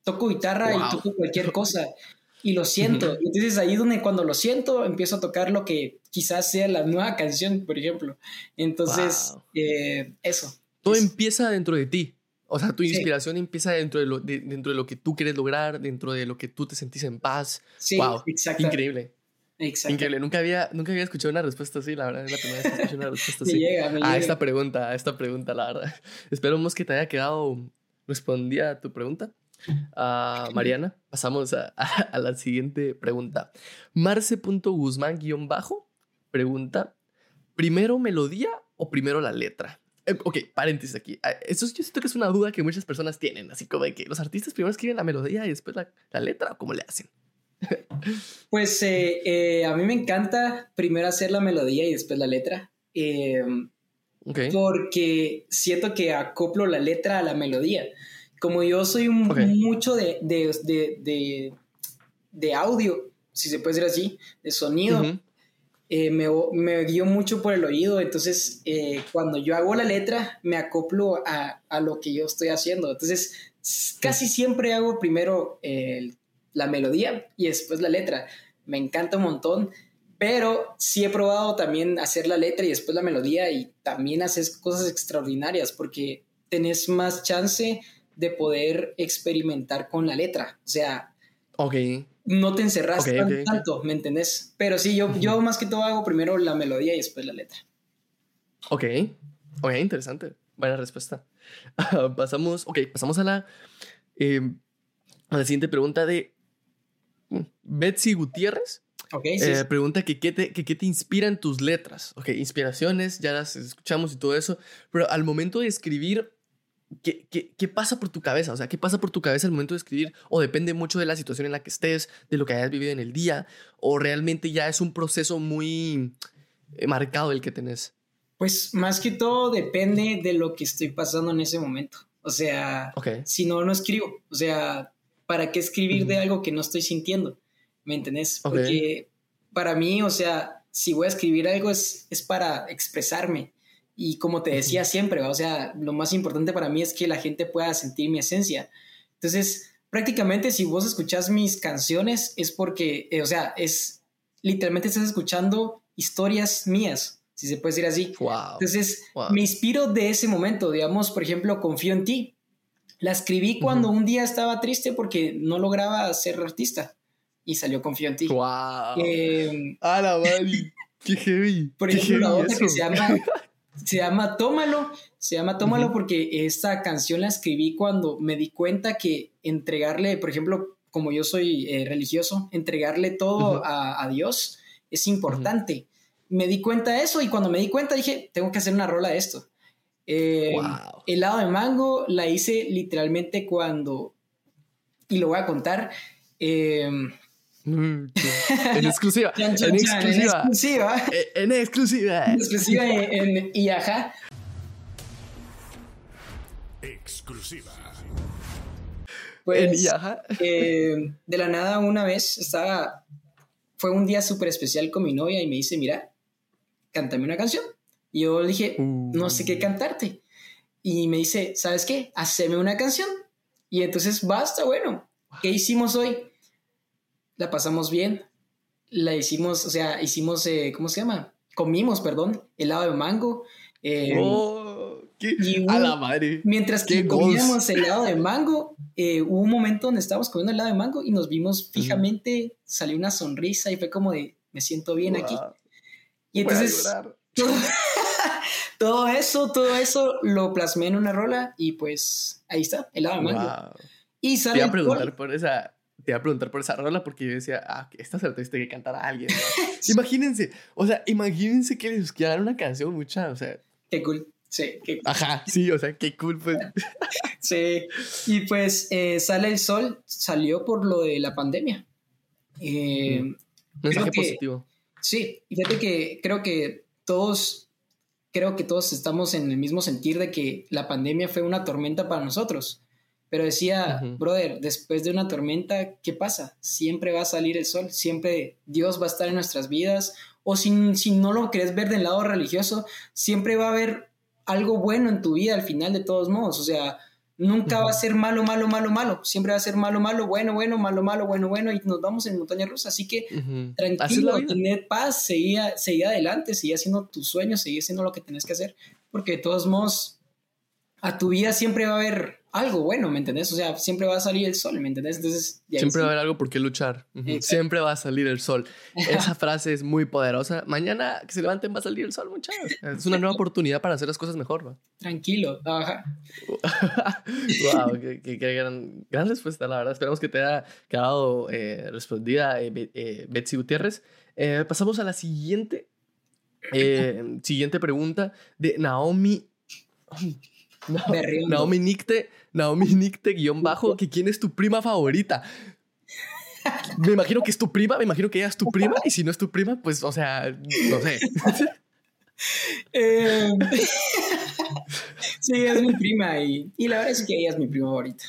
[SPEAKER 2] Toco guitarra y toco cualquier cosa y lo siento. Entonces ahí donde cuando lo siento empiezo a tocar lo que quizás sea la nueva canción, por ejemplo. Entonces, eh, eso.
[SPEAKER 1] Todo empieza dentro de ti. O sea, tu inspiración empieza dentro de, lo, dentro de lo que tú quieres lograr, dentro de lo que tú te sentís en paz.
[SPEAKER 2] Sí, wow.
[SPEAKER 1] Increíble. Increíble. Nunca había, nunca había escuchado una respuesta así, la verdad. Es la primera vez que escucho una respuesta así. llega, a esta pregunta, a esta pregunta, la verdad. Esperamos que te haya quedado respondida a tu pregunta. Uh, Mariana, pasamos a, a, la siguiente pregunta. Marce.guzmán-bajo pregunta, ¿primero melodía o primero la letra? Eh, ok, paréntesis aquí. Ah, eso yo siento que es una duda que muchas personas tienen, así como de que los artistas primero escriben la melodía y después la, la letra, ¿cómo le hacen?
[SPEAKER 2] Pues eh, eh, a mí me encanta primero hacer la melodía y después la letra. Em, porque siento que acoplo la letra a la melodía. Como yo soy mucho de, de, de, audio, si se puede decir así, de sonido, eh, me, me guío mucho por el oído. Entonces, cuando yo hago la letra, me acoplo a, a, lo que yo estoy haciendo. Entonces, casi siempre hago primero el la melodía y después la letra. Me encanta un montón, pero sí he probado también hacer la letra y después la melodía y también haces cosas extraordinarias porque tenés más chance de poder experimentar con la letra. O sea, no te encerras tanto, ¿me entendés? Pero sí, yo, yo más que todo hago primero la melodía y después la letra.
[SPEAKER 1] Ok, ok, interesante. Buena respuesta. pasamos, ok, pasamos a la, eh, a la siguiente pregunta de Betsy Gutiérrez eh, pregunta que qué, te, que qué te inspira en tus letras. Ok, inspiraciones, ya las escuchamos y todo eso, pero al momento de escribir, ¿qué, qué, qué pasa por tu cabeza? O sea, ¿qué pasa por tu cabeza al momento de escribir? O depende mucho de la situación en la que estés, de lo que hayas vivido en el día, o realmente ya es un proceso muy eh, marcado el que tenés.
[SPEAKER 2] Pues más que todo depende de lo que estoy pasando en ese momento. O sea, si no, no escribo. O sea, ¿para qué escribir de algo que no estoy sintiendo? ¿Me entendés? Porque para mí, o sea, si voy a escribir algo es, es para expresarme. Y como te decía siempre, o sea, lo más importante para mí es que la gente pueda sentir mi esencia. Entonces, prácticamente si vos escuchás mis canciones es porque, eh, o sea, es literalmente estás escuchando historias mías, si se puede decir así. Entonces, me inspiro de ese momento, digamos, por ejemplo, confío en ti. La escribí cuando un día estaba triste porque no lograba ser artista y salió Confío en ti.
[SPEAKER 1] ¡Wow! Eh, ¡A la madre! ¡Qué heavy!
[SPEAKER 2] Por ejemplo, la otra que se llama, se llama Tómalo. Se llama Tómalo porque esta canción la escribí cuando me di cuenta que entregarle, por ejemplo, como yo soy eh, religioso, entregarle todo a, Dios es importante. Me di cuenta de eso y cuando me di cuenta dije, tengo que hacer una rola de esto. Eh, El lado de mango la hice literalmente cuando, y lo voy a contar, eh,
[SPEAKER 1] en exclusiva. en exclusiva. En exclusiva.
[SPEAKER 2] En exclusiva en, IAJA.
[SPEAKER 3] Exclusiva.
[SPEAKER 2] Pues, en IAJA. Eh, de la nada, una vez estaba. Fue un día súper especial con mi novia y me dice: Mira, cántame una canción. Y yo le dije, no sé qué uh. cantarte. Y me dice, ¿sabes qué? Haceme una canción. Y entonces, basta, bueno, ¿qué hicimos hoy? La pasamos bien. La hicimos, o sea, hicimos, eh, ¿cómo se llama? Comimos, perdón, helado de mango.
[SPEAKER 1] Eh, oh, qué, a la madre.
[SPEAKER 2] Mientras que comíamos helado de mango, eh, hubo un momento donde estábamos comiendo helado de mango y nos vimos fijamente, salió una sonrisa y fue como de, me siento bien aquí. Y entonces todo eso, todo eso lo plasmé en una rola y pues ahí está, el lado mango.
[SPEAKER 1] Y sale te iba a preguntar por, esa te iba a preguntar por esa rola porque yo decía, ah, esta se la tuviste que cantar a alguien. imagínense, o sea, imagínense que les quedara una canción mucha, o sea.
[SPEAKER 2] Qué cool. Sí, qué cool.
[SPEAKER 1] Ajá, sí, o sea, qué cool, pues.
[SPEAKER 2] sí, y pues eh, Sale el Sol salió por lo de la pandemia. Eh, mm.
[SPEAKER 1] Mensaje positivo.
[SPEAKER 2] Sí, fíjate que creo que todos, creo que todos estamos en el mismo sentir de que la pandemia fue una tormenta para nosotros. Pero decía, brother, después de una tormenta, ¿qué pasa? Siempre va a salir el sol, siempre Dios va a estar en nuestras vidas. O si, si no lo querés ver del lado religioso, siempre va a haber algo bueno en tu vida al final de todos modos. O sea, Nunca va a ser malo, malo, malo, malo. Siempre va a ser malo, malo, bueno, bueno, malo, malo, bueno, bueno. Y nos vamos en montaña rusa. Así que tranquilo, tener paz, seguir, seguir adelante, seguir haciendo tus sueños, seguir haciendo lo que tenés que hacer. Porque de todos modos, a tu vida siempre va a haber algo bueno, ¿me entendés? O sea, siempre va a salir el sol, ¿me entendés? Entonces,
[SPEAKER 1] siempre va a haber algo por qué luchar. Siempre va a salir el sol. Esa frase es muy poderosa. Mañana que se levanten va a salir el sol, muchachos. Es una nueva oportunidad para hacer las cosas mejor, ¿no?
[SPEAKER 2] Tranquilo, ajá.
[SPEAKER 1] wow, qué, gran, gran, respuesta, la verdad. Esperamos que te haya quedado eh, respondida eh, eh, Betsy Gutiérrez. pasamos a la siguiente, siguiente pregunta de Naomi No, Naomi Nicte, Naomi Nicte guion bajo, que quién es tu prima favorita. Me imagino que es tu prima, me imagino que ella es tu prima, y si no es tu prima, pues, o sea, no sé.
[SPEAKER 2] Eh, sí, es mi prima y, la verdad es que ella es mi prima favorita.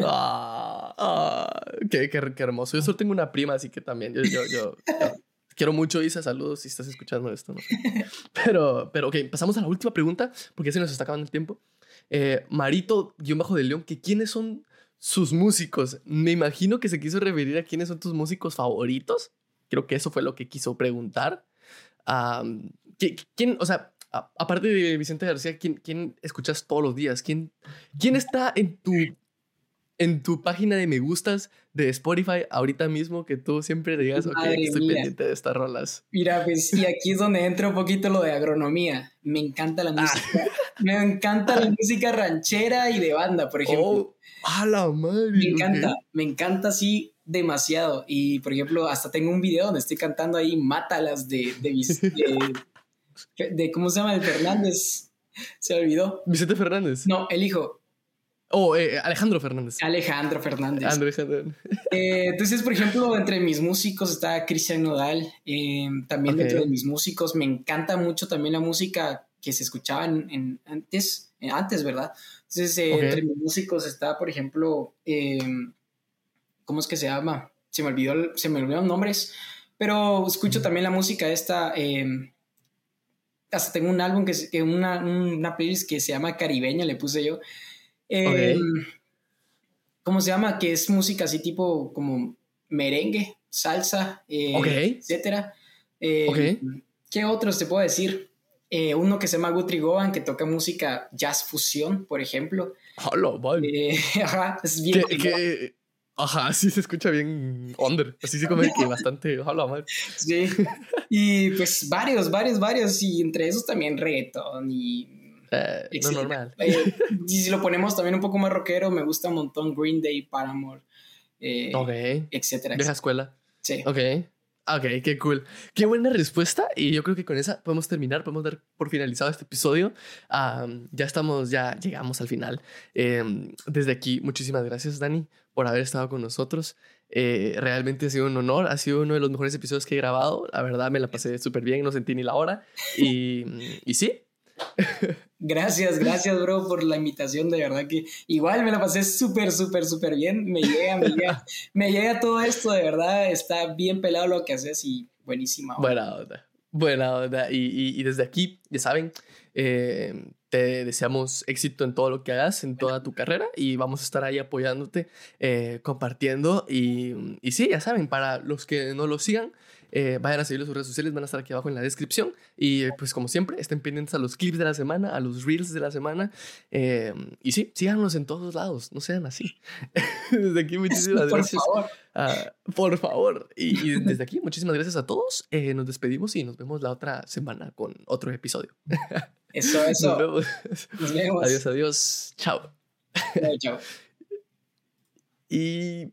[SPEAKER 1] Ah, ah, qué, hermoso. Yo solo tengo una prima, así que también yo, yo, quiero mucho, Isa. Saludos si estás escuchando esto. Pero, pero, ok, pasamos a la última pregunta porque se nos está acabando el tiempo. Eh, Marito, guion bajo de León, que quiénes son sus músicos. Me imagino que se quiso referir a quiénes son tus músicos favoritos. Creo que eso fue lo que quiso preguntar. ¿Quién, o sea, aparte de Vicente García, ¿quién, ¿quién, escuchas todos los días? ¿Quién, quién está en tu, en tu página de me gustas de Spotify ahorita mismo que tú siempre digas, ok, estoy pendiente de estas rolas?
[SPEAKER 2] Mira, pues, y aquí es donde entra un poquito lo de agronomía. Me encanta la ah. música. Me encanta la música ranchera y de banda, por ejemplo. Oh,
[SPEAKER 1] a la madre.
[SPEAKER 2] Me encanta, me encanta así demasiado. Y por ejemplo, hasta tengo un video donde estoy cantando ahí Mátalas de, de, de, ¿cómo se llama? El Fernández. Se olvidó.
[SPEAKER 1] Vicente Fernández.
[SPEAKER 2] No, el hijo.
[SPEAKER 1] Oh, eh, Alejandro Fernández.
[SPEAKER 2] Alejandro Fernández. Eh, entonces, por ejemplo, entre mis músicos está Cristian Nodal. Eh, también dentro de mis músicos me encanta mucho también la música que se escuchaba en, antes, antes, ¿verdad? Entonces, entre mis músicos está, por ejemplo, ¿cómo es que se llama? Se me olvidó, se me olvidaron nombres, pero escucho también la música esta hasta tengo un álbum que, que una, una playlist que se llama Caribeña, le puse yo. Em, ¿Cómo se llama? Que es música así tipo como merengue, salsa, eh, etcétera. Em, ¿Qué otros te puedo decir? Eh, uno que se llama Guthrie Govan, que toca música jazz fusión, por ejemplo.
[SPEAKER 1] Hola, eh,
[SPEAKER 2] ajá, es bien.
[SPEAKER 1] Ajá, sí se escucha bien under. Así se come que bastante. Ojalá, madre.
[SPEAKER 2] Sí. Y pues varios, varios, varios. Y entre esos también reggaeton y.
[SPEAKER 1] Eh, no normal.
[SPEAKER 2] Eh, y si lo ponemos también un poco más rockero, me gusta un montón Green Day, Paramore. Eh,
[SPEAKER 1] ok.
[SPEAKER 2] Etcétera.
[SPEAKER 1] Vieja escuela.
[SPEAKER 2] Sí.
[SPEAKER 1] Ok. Ok, qué cool. Qué buena respuesta. Y yo creo que con esa podemos terminar, podemos dar por finalizado este episodio. ya estamos, ya llegamos al final. Em, desde aquí, muchísimas gracias, Dani, por haber estado con nosotros. Eh, realmente ha sido un honor, ha sido uno de los mejores episodios que he grabado. La verdad me la pasé súper bien, no sentí ni la hora. Y, y sí.
[SPEAKER 2] Gracias, gracias, bro, por la invitación. De verdad que igual me la pasé súper, súper, súper bien. Me llega, me llega, me llega todo esto, de verdad. Está bien pelado lo que haces y buenísima.
[SPEAKER 1] Buena onda, buena onda. Y, y, y desde aquí, ya saben, eh, te deseamos éxito en todo lo que hagas, en toda tu carrera y vamos a estar ahí apoyándote, eh, compartiendo y, y, sí, ya saben, para los que no lo sigan, eh, vayan a seguir sus redes sociales, van a estar aquí abajo en la descripción y pues como siempre, estén pendientes a los clips de la semana, a los reels de la semana y sí, síganos en todos lados, no sean así. desde aquí muchísimas gracias. Por favor. Ah, por favor. Y, y, desde aquí muchísimas gracias a todos. nos despedimos y nos vemos la otra semana con otro episodio.
[SPEAKER 2] Eso, eso. Nos vemos.
[SPEAKER 1] Adiós, adiós. Chao.
[SPEAKER 2] Chao.
[SPEAKER 1] y